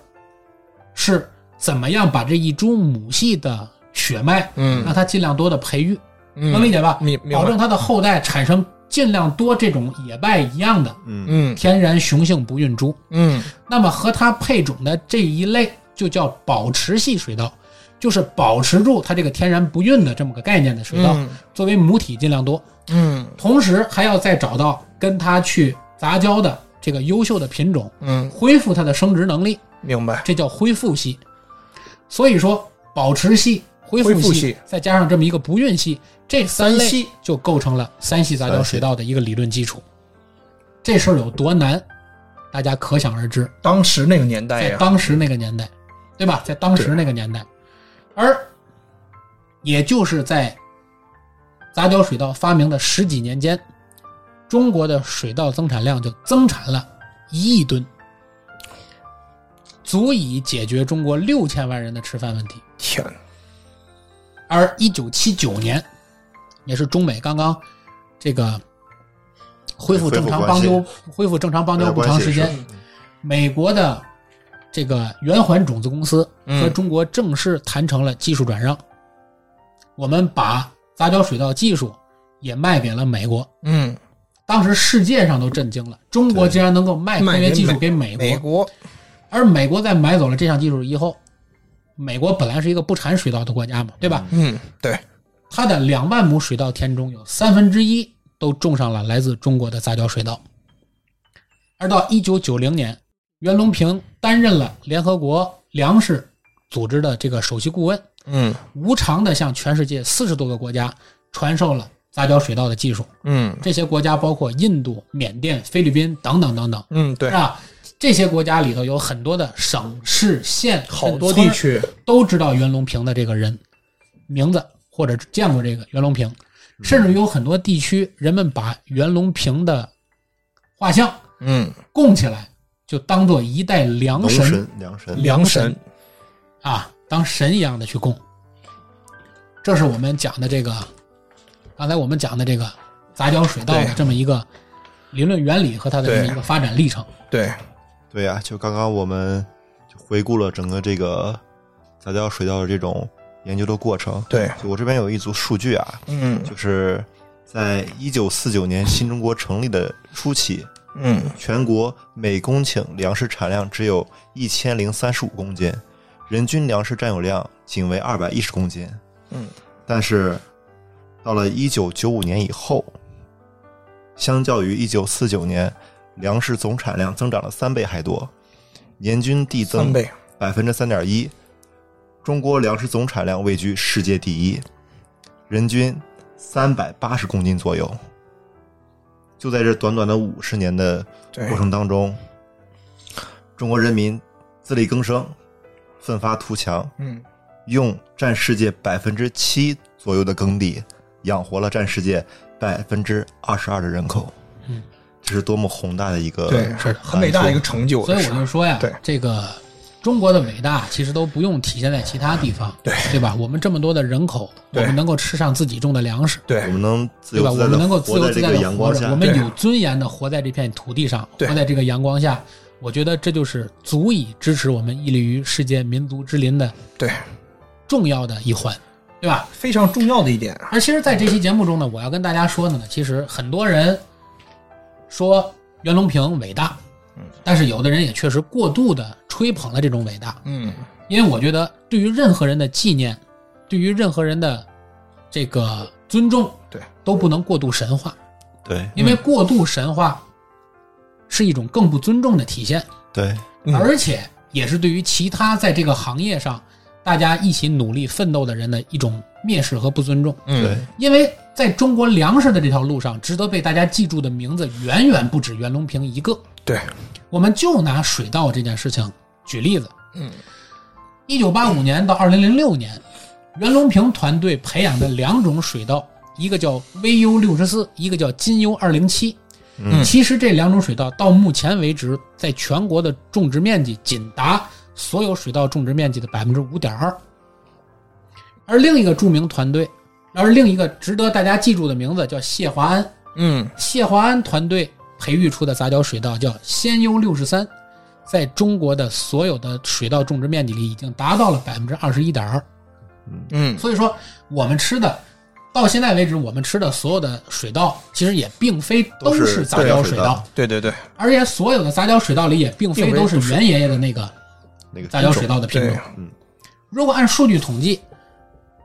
是怎么样把这一株母系的血脉，嗯让它尽量多的培育，嗯能理解吧？保证它的后代产生尽量多这种野败一样的嗯，嗯天然雄性不孕株。嗯那么和它配种的这一类就叫保持系水稻，就是保持住它这个天然不孕的这么个概念的水稻，嗯作为母体尽量多，嗯同时还要再找到跟它去杂交的这个优秀的品种，嗯，恢复它的生殖能力，明白，这叫恢复系。所以说，保持系、恢复系再加上这么一个不孕系，这三系就构成了三系杂交水稻的一个理论基础。这事儿有多难，大家可想而知。当时那个年代呀，在当时那个年代，对吧？在当时那个年代，而也就是在杂交水稻发明的十几年间，中国的水稻增产量就增产了一亿吨，足以解决中国六千万人的吃饭问题。天，而一九七九年，也是中美刚刚这个恢复正常邦交、恢复正常邦交不长时间，美国的这个圆环种子公司和中国正式谈成了技术转让，我们把杂交水稻技术也卖给了美国。嗯，当时世界上都震惊了，中国竟然能够卖科学技术给美国，美国，而美国在买走了这项技术以后，美国本来是一个不产水稻的国家嘛，对吧？嗯，对，它的两万亩水稻田中有三分之一都种上了来自中国的杂交水稻。而到一九九零年，袁隆平担任了联合国粮食组织的这个首席顾问，嗯无偿的向全世界四十多个国家传授了杂交水稻的技术。嗯这些国家包括印度、缅甸、菲律宾等等等等，嗯，对是，吧？这些国家里头有很多的省市县，好多地区都知道袁隆平的这个人名字，或者见过这个袁隆平，甚至有很多地区人们把袁隆平的画像嗯，供起来，就当做一代良神神良神，良神，啊，当神一样的去供。这是我们讲的这个，刚才我们讲的这个杂交水稻的这么一个理论原理和它的这么一个发展历程。对，对呀、就刚刚我们就回顾了整个这个杂交水稻的这种研究的过程。对，就我这边有一组数据啊，嗯。就是在一九四九年新中国成立的初期，嗯全国每公顷粮食产量只有一千零三十五公斤，人均粮食占有量仅为二百一十公斤。嗯，但是到了一九九五年以后，相较于一九四九年，粮食总产量增长了三倍还多，年均递增三倍，百分之三点一，中国粮食总产量位居世界第一，人均三百八十公斤左右。就在这短短的五十年的过，程当中，中国人民自力更生，奋发图强，嗯用占世界百分之七左右的耕地养活了占世界百分之二十二的人口。嗯，这是多么宏大的一个对，是很伟大的一个成就。所以我就说呀，对这个中国的伟大其实都不用体现在其他地方，对对吧？我们这么多的人口，我们能够吃上自己种的粮食，对我们能对吧？由自在我们能够自由自在的活着，我。们有尊严的活在这片土地上，活在这个阳光下。我觉得这就是足以支持我们屹立于世界民族之林的对，重要的一环，对吧？非常重要的一点。而其实，在这期节目中呢，我要跟大家说的呢，其实很多人说袁隆平伟大，但是有的人也确实过度的吹捧了这种伟大，嗯，因为我觉得对于任何人的纪念，对于任何人的这个尊重，对，都不能过度神化，对。因为过度神化是一种更不尊重的体现，对，嗯。而且也是对于其他在这个行业上大家一起努力奋斗的人的一种蔑视和不尊重。嗯。对，因为在中国粮食的这条路上，值得被大家记住的名字远远不止袁隆平一个。对，我们就拿水稻这件事情举例子。嗯，一九八五年到二零零六年，袁隆平团队培养的两种水稻，一个叫 VU 六十四，一个叫金优二零七。嗯其实这两种水稻到目前为止，在全国的种植面积仅达所有水稻种植面积的百分之五点二。而另一个著名团队，而另一个值得大家记住的名字叫谢华安。嗯谢华安团队培育出的杂交水稻叫仙优六十三，在中国的所有的水稻种植面积里已经达到了百分之二十一点二。嗯所以说，我们吃的到现在为止，我们吃的所有的水稻，其实也并非都都是是杂交水稻杂交水稻，对对对，而且所有的杂交水稻里也并非都是袁爷爷的那个那个杂交水稻的品种。嗯，如果按数据统计，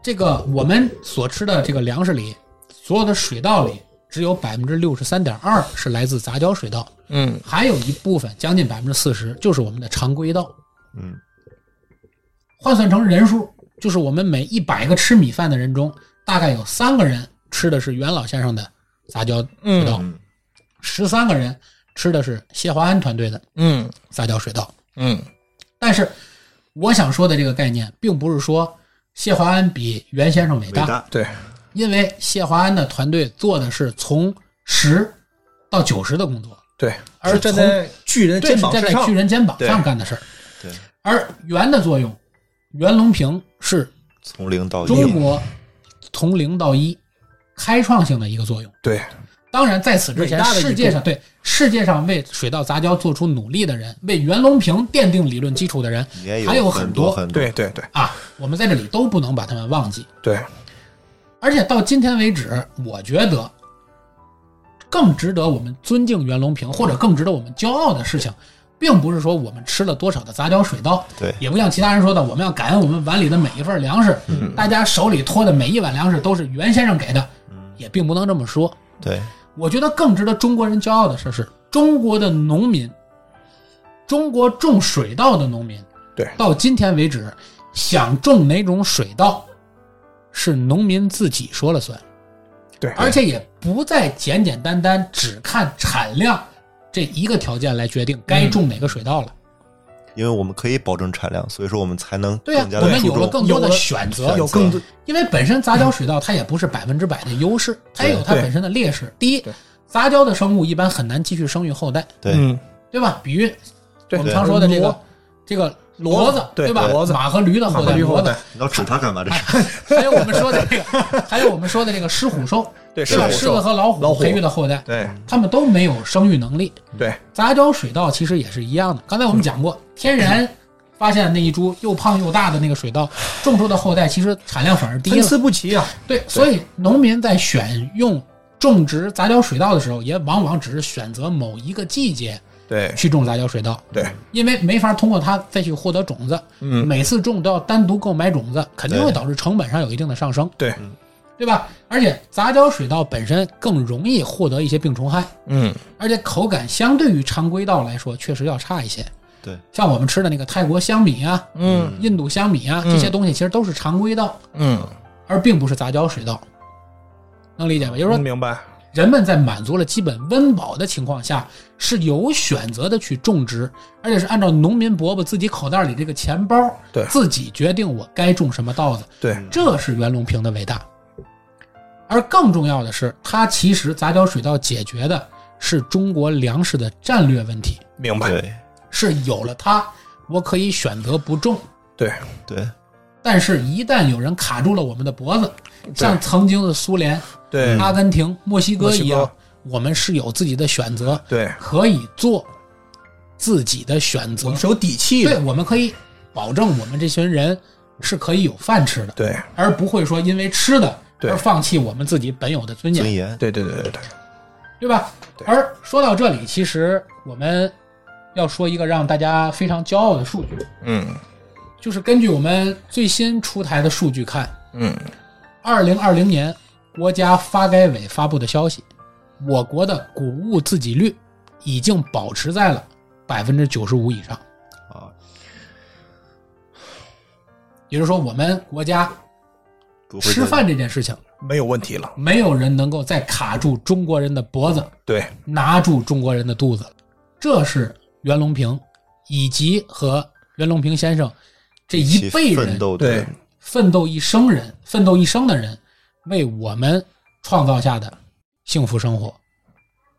这个我们所吃的这个粮食里，所有的水稻里，只有百分之六十三点二是来自杂交水稻，嗯。还有一部分将近百分之四十就是我们的常规稻。嗯，换算成人数，就是我们每一百个吃米饭的人中，大概有三个人吃的是袁老先生的杂交水稻，嗯。十三个人吃的是谢华安团队的嗯。杂交水稻。嗯。但是，我想说的这个概念，并不是说谢华安比袁先生伟大，伟大，对，因为谢华安的团队做的是从十到九十的工作，对，而是站在巨人，肩膀站在巨，人肩膀上干的事儿。对，而袁的作用，袁隆平是从零到一，中国从零到一开创性的一个作用。对，当然，在此之前世界上对世界上为水稻杂交做出努力的人，为袁隆平奠定理论基础的人也还有很很多。很多，对对对。啊，我们在这里都不能把他们忘记。对，而且到今天为止，我觉得更值得我们尊敬袁隆平，或者更值得我们骄傲的事情，并不是说我们吃了多少的杂交水稻，对。也不像其他人说的，我们要感恩我们碗里的每一份粮食，大家手里托的每一碗粮食都是袁先生给的，也并不能这么说。对，我觉得更值得中国人骄傲的事是，中国的农民，中国种水稻的农民，对。到今天为止，想种哪种水稻，是农民自己说了算，对，而且也不再简简单单只看产量这一个条件来决定该种哪个水稻了。因为我们可以保证产量，所以说我们才能对呀、更加我们有了更多的选择，有更多因为本身杂交水稻它也不是百分之百的优势，它也有它本身的劣势。第一，杂交的生物一般很难继续生育后代，对嗯，对吧？比喻我们常说的这个这个骡子子，对吧？骡子马和驴的后代，骡子你要指它干嘛？这是还有我们说的这个，还有我们说的这个狮虎兽，[LAUGHS] 对是吧？狮狮子和老老虎培育的后代，对他们都没有生育能力。对杂交水稻其实也是一样的。刚才我们讲过，天然发现那一株又胖又大的那个水稻，种出的后代其实产量反而低参了。差不齐啊，对，所以农民在选用种植杂交水稻的时候，也往往只是选择某一个季节对。去种杂交水稻，对，因为没法通过它再去获得种子。嗯，每次种都要单独购买种子，肯定会导致成本上有一定的上升，对，对吧？而且杂交水稻本身更容易获得一些病虫害，嗯，而且口感相对于常规稻来说确实要差一些。对，像我们吃的那个泰国香米啊、嗯。印度香米啊，嗯。这些东西其实都是常规稻，嗯，而并不是杂交水稻，能理解吧？也就是说，明白，人们在满足了基本温饱的情况下，是有选择的去种植，而且是按照农民伯伯自己口袋里这个钱包，对自己决定我该种什么稻子。对，这是袁隆平的伟大。而更重要的是，他其实杂交水稻解决的是中国粮食的战略问题，明白？对是有了它，我可以选择不种。对，对，但是，一旦有人卡住了我们的脖子，像曾经的苏联、对，阿根廷、墨西哥一样，我们是有自己的选择，对，可以做自己的选择。我们。是有底气对，我们可以保证我们这群人是可以有饭吃的，对，而不会说因为吃的而放弃我们自己本有的尊严。尊。严，对，对，对，对，对，对吧？对。而说到这里，其实我们要说一个让大家非常骄傲的数据，嗯就是根据我们最新出台的数据看，嗯，二零二零年国家发改委发布的消息，我国的谷物自给率已经保持在了百分之九十五以上。啊，也就是说，我们国家吃饭这件事情，没有问题了。没有人能够再卡住中国人的脖子，对，拿住中国人的肚子了。这是袁隆平以及和袁隆平先生这一辈人奋斗的对奋斗一生人、奋斗一生的人为我们创造下的幸福生活，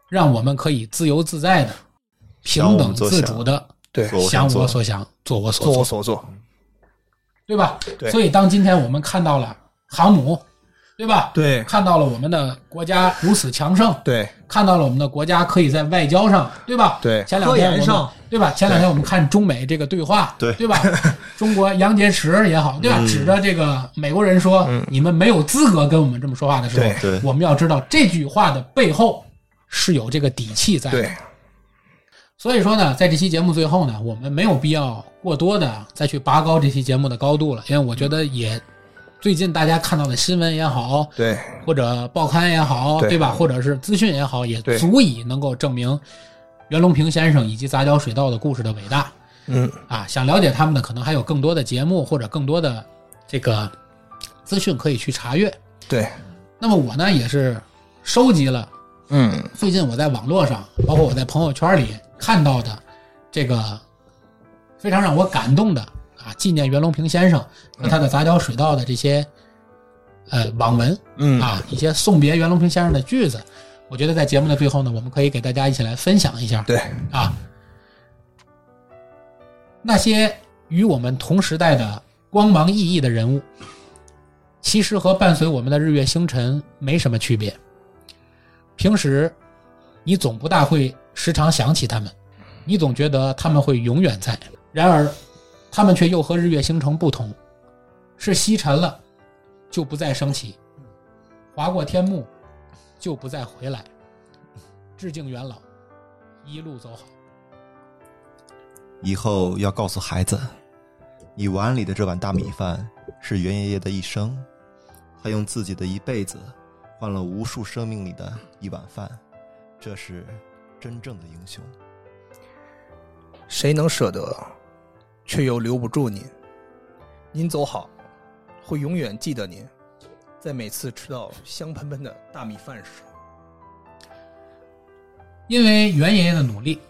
让我们可以自由自在的、平等自主的对，想我所想、做我所做我，所做。对吧？对所以，当今天我们看到了航母，对吧？对，看到了我们的国家如此强盛，对，看到了我们的国家可以在外交上，对吧？对前两天我们科研上，对吧？前两天我们看中美这个对话，对对吧？[LAUGHS] 中国杨洁篪也好，对吧？嗯指着这个美国人说：“你们没有资格跟我们这么说话”的时候，我们要知道这句话的背后是有这个底气在的。对，所以说呢，在这期节目最后呢，我们没有必要过多的再去拔高这期节目的高度了，因为我觉得也最近大家看到的新闻也好，对，或者报刊也好，对对吧？或者是资讯也好，也足以能够证明袁隆平先生以及杂交水稻的故事的伟大嗯，啊！想了解他们的，可能还有更多的节目或者更多的这个资讯可以去查阅。对，那么我呢，也是收集了嗯，最近我在网络上，包括我在朋友圈里看到的这个非常让我感动的啊，纪念袁隆平先生和他的杂交水稻的这些呃网文，嗯啊，一些送别袁隆平先生的句子，我觉得在节目的最后呢，我们可以给大家一起来分享一下对，啊，那些与我们同时代的光芒熠熠的人物，其实和伴随我们的日月星辰没什么区别。平时你总不大会时常想起他们，你总觉得他们会永远在。然而，他们却又和日月星辰不同，是西沉了就不再升起，划过天幕就不再回来。致敬元老，一路走好。以后要告诉孩子，你碗里的这碗大米饭是袁爷爷的一生，他用自己的一辈子换了无数生命里的一碗饭，这是真正的英雄。谁能舍得，却又留不住您？您走好，会永远记得您，在每次吃到香喷喷的大米饭时。因为袁爷爷的努力，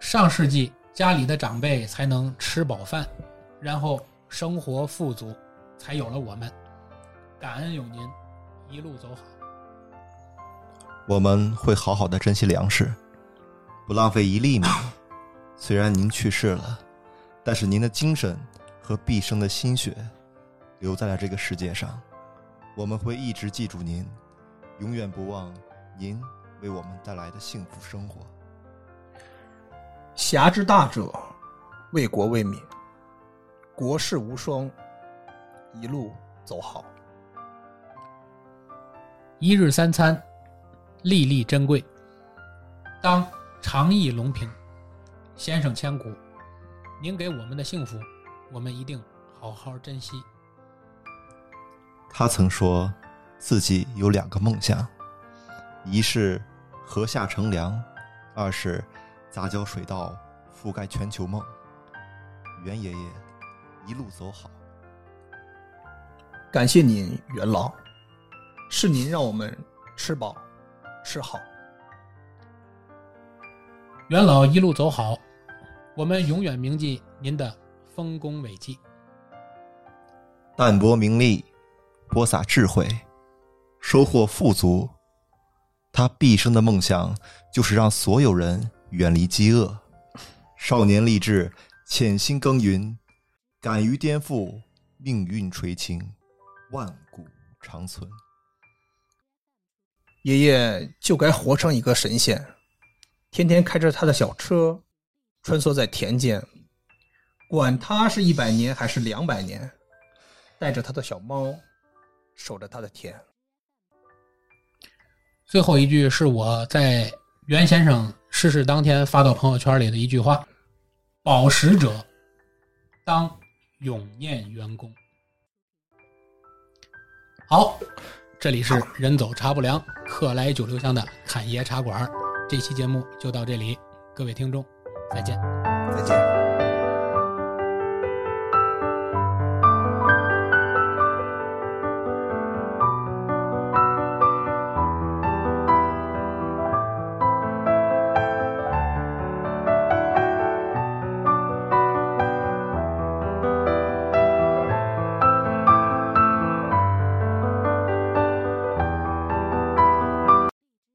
上世纪家里的长辈才能吃饱饭，然后生活富足，才有了我们。感恩有您，一路走好。我们会好好的珍惜粮食，不浪费一粒米。[COUGHS] 虽然您去世了，但是您的精神和毕生的心血留在了这个世界上。我们会一直记住您，永远不忘您为我们带来的幸福生活。侠之大者，为国为民，国士无双，一路走好。一日三餐，粒粒珍贵。当长忆隆平，先生千古。您给我们的幸福，我们一定好好珍惜。他曾说，自己有两个梦想，一是河下乘凉，二是杂交水稻覆盖全球梦。袁爷爷，一路走好。感谢您，袁老，是您让我们吃饱吃好。袁老一路走好，我们永远铭记您的丰功伟绩。淡泊名利，播撒智慧，收获富足。他毕生的梦想就是让所有人远离饥饿。少年立志，潜心耕耘，敢于颠覆，命运垂青，万古长存。爷爷就该活成一个神仙，天天开着他的小车，穿梭在田间，管他是一百年还是两百年，带着他的小猫，守着他的田。最后一句是我在袁先生逝世当天发到朋友圈里的一句话：“饱食者当永念员工。”好，这里是人走茶不凉，客来酒留香的侃爷茶馆。这期节目就到这里，各位听众再见。再见。